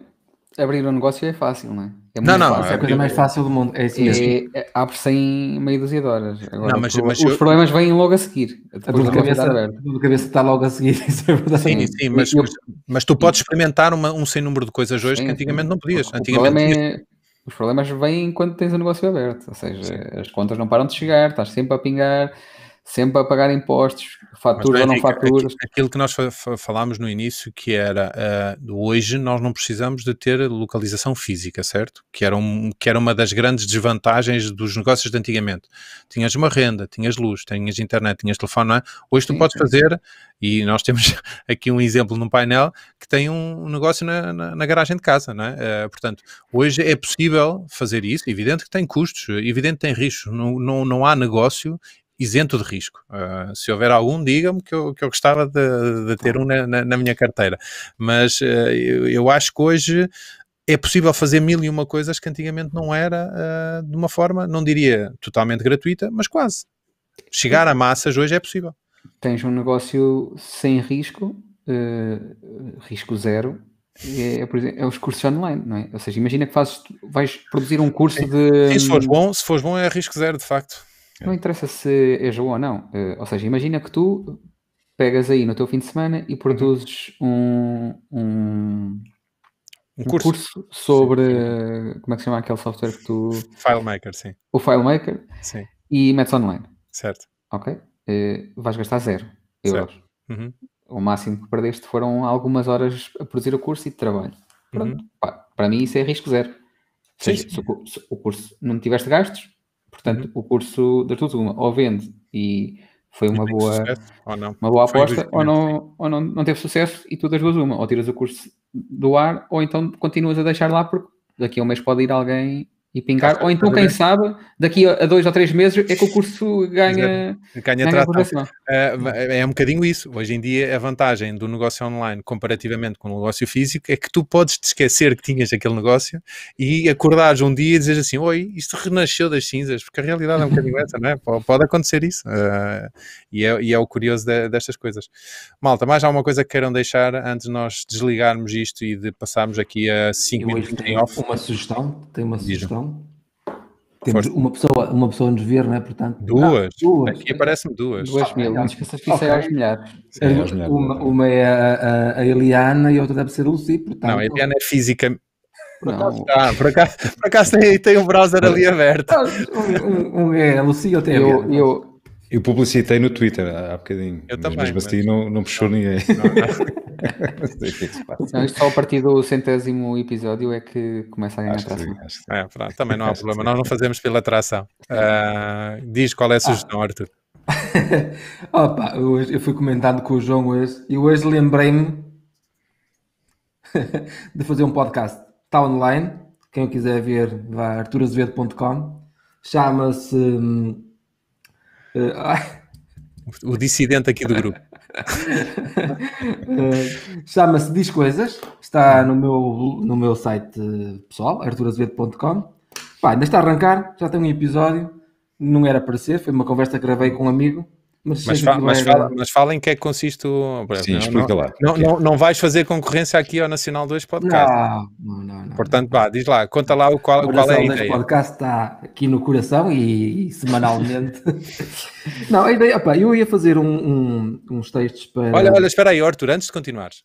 abrir um negócio é fácil, não é? É não, não, fácil, é a coisa mais fácil do mundo. É assim mesmo. É, abre-se em meia dúzia de horas. Agora, não, mas, mas os eu... problemas vêm logo a seguir. A dor de cabeça, de cabeça está logo a seguir. <laughs> Isso é verdade. Sim, sim, mas, eu... mas tu podes experimentar uma, um sem número de coisas hoje sim, que antigamente sim. não podias. O antigamente problema é, os problemas vêm quando tens o negócio aberto. Ou seja, sim. as contas não param de chegar, estás sempre a pingar sempre a pagar impostos, faturas ou não faturas. Aquilo que nós falámos no início, que era uh, hoje nós não precisamos de ter localização física, certo? Que era, um, que era uma das grandes desvantagens dos negócios de antigamente. Tinhas uma renda, tinhas luz, tinhas internet, tinhas telefone, é? Hoje tu sim, podes sim. fazer, e nós temos <laughs> aqui um exemplo num painel que tem um negócio na, na, na garagem de casa, não é? Uh, portanto, hoje é possível fazer isso, evidente que tem custos, evidente que tem riscos, não, não, não há negócio isento de risco. Uh, se houver algum, diga-me que eu, que eu gostava de, de ter um na, na, na, minha carteira. Mas uh, eu, eu, acho que hoje é possível fazer mil e uma coisas que antigamente não era uh, de uma forma, não diria totalmente gratuita, mas quase. Chegar a massas hoje é possível. Tens um negócio sem risco, risco zero, é, por exemplo, é os cursos online, não é? Ou seja, imagina que fazes, vais produzir um curso de. E se fores bom, se fores bom é risco zero, de facto. Não interessa se és bom ou não. Uh, ou seja, imagina que tu pegas aí no teu fim de semana e produzes um, um, um curso. curso, sobre sim. como é que se chama aquele software que tu. FileMaker, sim. O FileMaker sim. e metes online. Certo. Ok? Uh, vais gastar zero euros. Uhum. O máximo que perdeste foram algumas horas a produzir o curso e de trabalho. Pronto. Uhum. Pá, para mim isso é risco zero. Sim, seja, se, o, se o curso não tiveste gastos, Portanto, uhum. o curso das duas uma, ou vende e foi uma boa, sucesso, uma boa aposta, ou, não, ou não, não teve sucesso e tu das duas uma, ou tiras o curso do ar, ou então continuas a deixar lá porque daqui a um mês pode ir alguém e pingar. Ou então, quem sabe, daqui a dois ou três meses é que o curso ganha, ganha, ganha tração. É, é um bocadinho isso. Hoje em dia, a vantagem do negócio online comparativamente com o negócio físico é que tu podes te esquecer que tinhas aquele negócio e acordares um dia e dizer assim: Oi, isto renasceu das cinzas, porque a realidade é um bocadinho <laughs> essa, não é? Pode, pode acontecer isso. Uh, e, é, e é o curioso de, destas coisas. Malta, mais alguma coisa que queiram deixar antes de nós desligarmos isto e de passarmos aqui a 5 minutos em off? Uma sugestão, tem uma sugestão temos uma pessoa, uma pessoa nos ver, não é? Portanto, duas. duas. Aqui aparecem duas. Duas mil. Não esqueças que isso okay. é aos milhares. Sim, é aos milhares. Uma, uma, é a, a, a, Eliana e a outra deve ser a Lucy. Portanto, não, a Eliana é física. Por acaso, ah, por acaso, por acaso tem, tem um browser ali aberto. Um, um, um é a Lucy e outro é a Eliana. Eu, eu, eu publicitei no Twitter há bocadinho. Eu mas também. Mesmo assim não, não puxou ninguém. Não, <laughs> não. isto só a partir do centésimo episódio é que começa a ganhar atração. É, pronto, também não há problema. Nós não fazemos pela atração. Uh, diz qual é a sugestão, ah. Arthur. <laughs> Opa, hoje, eu fui comentando com o João hoje e hoje lembrei-me <laughs> de fazer um podcast. Está online. Quem quiser ver, vá a arturazevedo.com. Chama-se. Uh, o dissidente aqui do grupo. <laughs> Chama-se Diz Coisas, está no meu, no meu site pessoal, arturazevedo.com. ainda está a arrancar, já tem um episódio, não era para ser, foi uma conversa que gravei com um amigo mas, mas, fa mas, fala, mas fala em que é que consiste o. Sim, não, explica lá. Não, não, não, vais fazer concorrência aqui ao Nacional 2 Podcast. Não, não, não. Portanto, vá, diz lá, conta lá o qual, o qual é a ideia. O podcast está aqui no coração e, e semanalmente. <laughs> não, a ideia, opa, eu ia fazer um, um, uns textos para. Olha, olha, espera aí, Arthur, antes de continuares.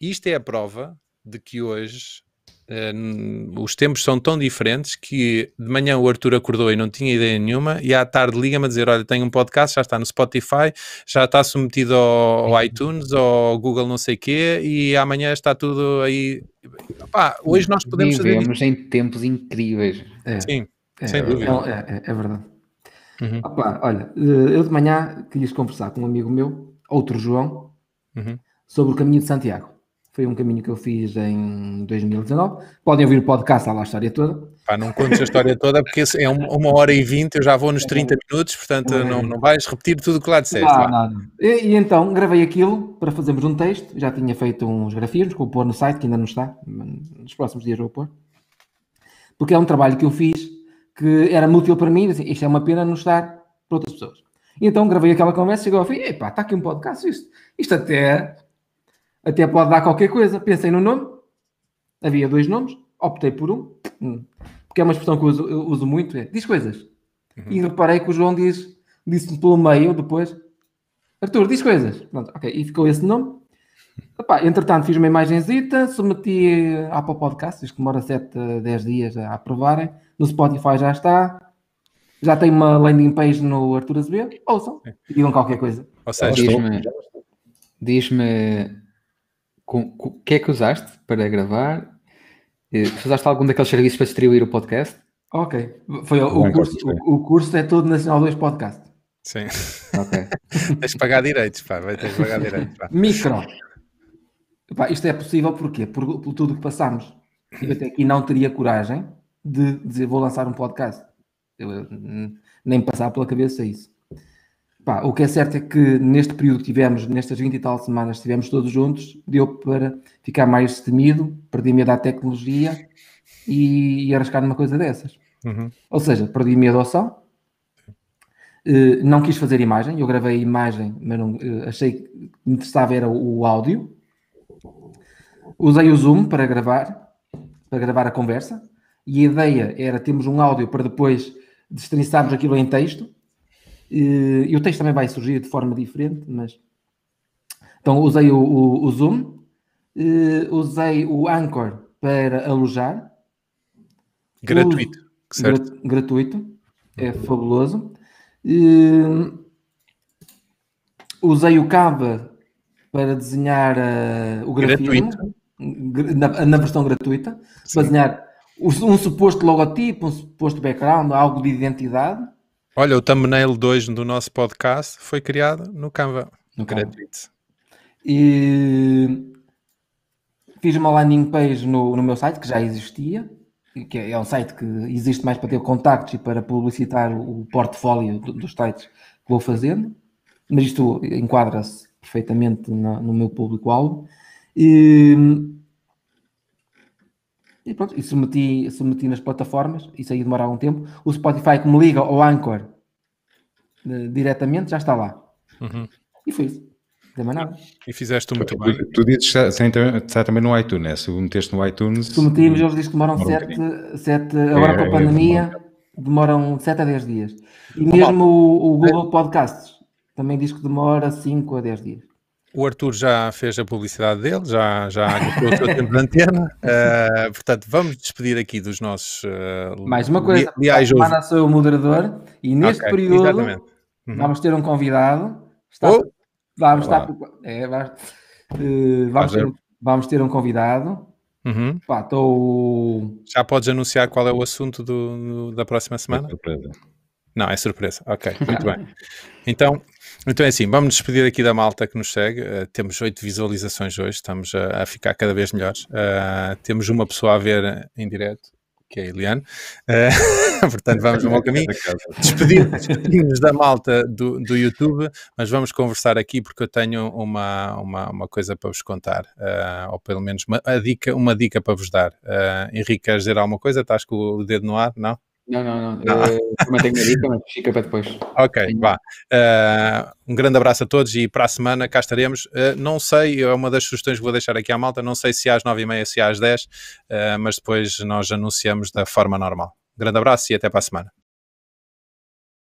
Isto é a prova de que hoje Uh, os tempos são tão diferentes que de manhã o Arthur acordou e não tinha ideia nenhuma, e à tarde liga-me a dizer: Olha, tenho um podcast, já está no Spotify, já está submetido ao, ao iTunes, ao Google, não sei o quê, e amanhã está tudo aí. Hoje nós podemos Vivemos fazer. em tempos incríveis. É, Sim, é, sem dúvida. É, é, é verdade. Uhum. Opa, olha, eh, eu de manhã quis conversar com um amigo meu, outro João, uhum. sobre o caminho de Santiago. Foi um caminho que eu fiz em 2019. Podem ouvir o podcast, há lá a história toda. Pá, não contes a história toda porque é uma hora e vinte, eu já vou nos 30 minutos, portanto é. não, não vais repetir tudo o que lá disseste. Não, não, não. E, e, então gravei aquilo para fazermos um texto. Já tinha feito uns grafismos, vou pôr no site, que ainda não está. Nos próximos dias vou pôr. Porque é um trabalho que eu fiz que era útil para mim. Assim, isto é uma pena não estar para outras pessoas. E então gravei aquela conversa, chegou ao fim, epá, está aqui um podcast, isto, isto até até pode dar qualquer coisa. Pensei no nome, havia dois nomes, optei por um, hum. porque é uma expressão que eu uso, eu uso muito, é, diz coisas. Uhum. E reparei que o João diz, disse-me pelo meio depois, Arthur, diz coisas. Pronto, ok, e ficou esse nome. Epá, entretanto, fiz uma imagenzita, submeti à Apple Podcast, isto demora 7 a 10 dias a aprovarem. No Spotify já está. Já tem uma landing page no Arthur Azevedo. Ouçam e digam qualquer coisa. Ou seja, diz-me, diz-me o que é que usaste para gravar? Eh, usaste algum daqueles serviços para distribuir o podcast? Ok. Foi o, o curso, o, o, curso é todo Nacional 2 Podcast. Sim. Ok. <laughs> Tens de pagar direitos, pá. Vai ter que pagar direitos. Pá. Micro. Pá, isto é possível porquê? Por, por tudo que passamos. Eu até aqui não teria coragem de dizer vou lançar um podcast. Eu, nem passar pela cabeça isso. Pá, o que é certo é que neste período que tivemos, nestas 20 e tal semanas, estivemos todos juntos, deu para ficar mais destemido, perdi medo à tecnologia e, e arriscar numa coisa dessas. Uhum. Ou seja, perdi medo ao som, uh, não quis fazer imagem, eu gravei imagem, mas não, uh, achei que me interessava era o, o áudio. Usei o Zoom para gravar, para gravar a conversa, e a ideia era termos um áudio para depois destrinçarmos aquilo em texto e o texto também vai surgir de forma diferente, mas. Então usei o, o, o Zoom, usei o Anchor para alojar. Gratuito. Uso, gratuito. É fabuloso. usei o Canva para desenhar uh, o grafismo. Na, na, versão gratuita. Sim. Para desenhar um suposto logotipo, um suposto background, algo de identidade. Olha, o thumbnail 2 do nosso podcast foi criado no Canva, no gratuito. E fiz uma landing page no, no meu site, que já existia, que é um site que existe mais para ter contactos e para publicitar o portfólio dos sites que vou fazendo, mas isto enquadra-se perfeitamente no, no meu público-alvo. E, e pronto, e submeti, submeti nas plataformas, isso aí demora algum tempo. O Spotify que me liga ao Anchor uh, diretamente já está lá. Uhum. E foi isso. Não nada. E fizeste muito bem. Tu, tu dizes que está, está, também no iTunes, né? Se meteste no iTunes. Submeti, mas eles dizem que demoram 7, sete, agora é, com a é, pandemia, é, demoram 7 a 10 dias. E mesmo o, o Google Podcasts também diz que demora 5 a 10 dias. O Arthur já fez a publicidade dele, já, já gastou o seu tempo de antena. Uh, <laughs> portanto, vamos despedir aqui dos nossos. Uh, Mais uma coisa, aliás, semana sou o moderador e neste okay, período uhum. vamos ter um convidado. Está, oh. Vamos estar. É, vai, uh, vamos, ter, vamos ter um convidado. Uhum. Pá, tô... Já podes anunciar qual é o assunto do, do da próxima semana? É surpresa. Não, é surpresa. Ok, <laughs> muito bem. Então, então é assim, vamos despedir aqui da malta que nos segue. Uh, temos oito visualizações hoje, estamos a, a, ficar cada vez melhores. Uh, temos uma pessoa a ver em direto, que é a Eliane. Uh, <laughs> portanto, vamos no bom caminho. Despedimos da malta do, do YouTube, mas vamos conversar aqui porque eu tenho uma, uma, uma coisa para vos contar, ou pelo menos uma, dica, uma dica para vos dar. Henrique, queres dizer alguma coisa? Estás com o dedo no ar? Não? Não, não, não. não. Eu também tenho a dica, mas fica para depois. Ok, Sim. vá. Uh, um grande abraço a todos e para a semana cá estaremos. Uh, não sei, é uma das sugestões que vou deixar aqui à malta, não sei se às nove e meia, se às dez, uh, mas depois nós anunciamos da forma normal. grande abraço e até para a semana.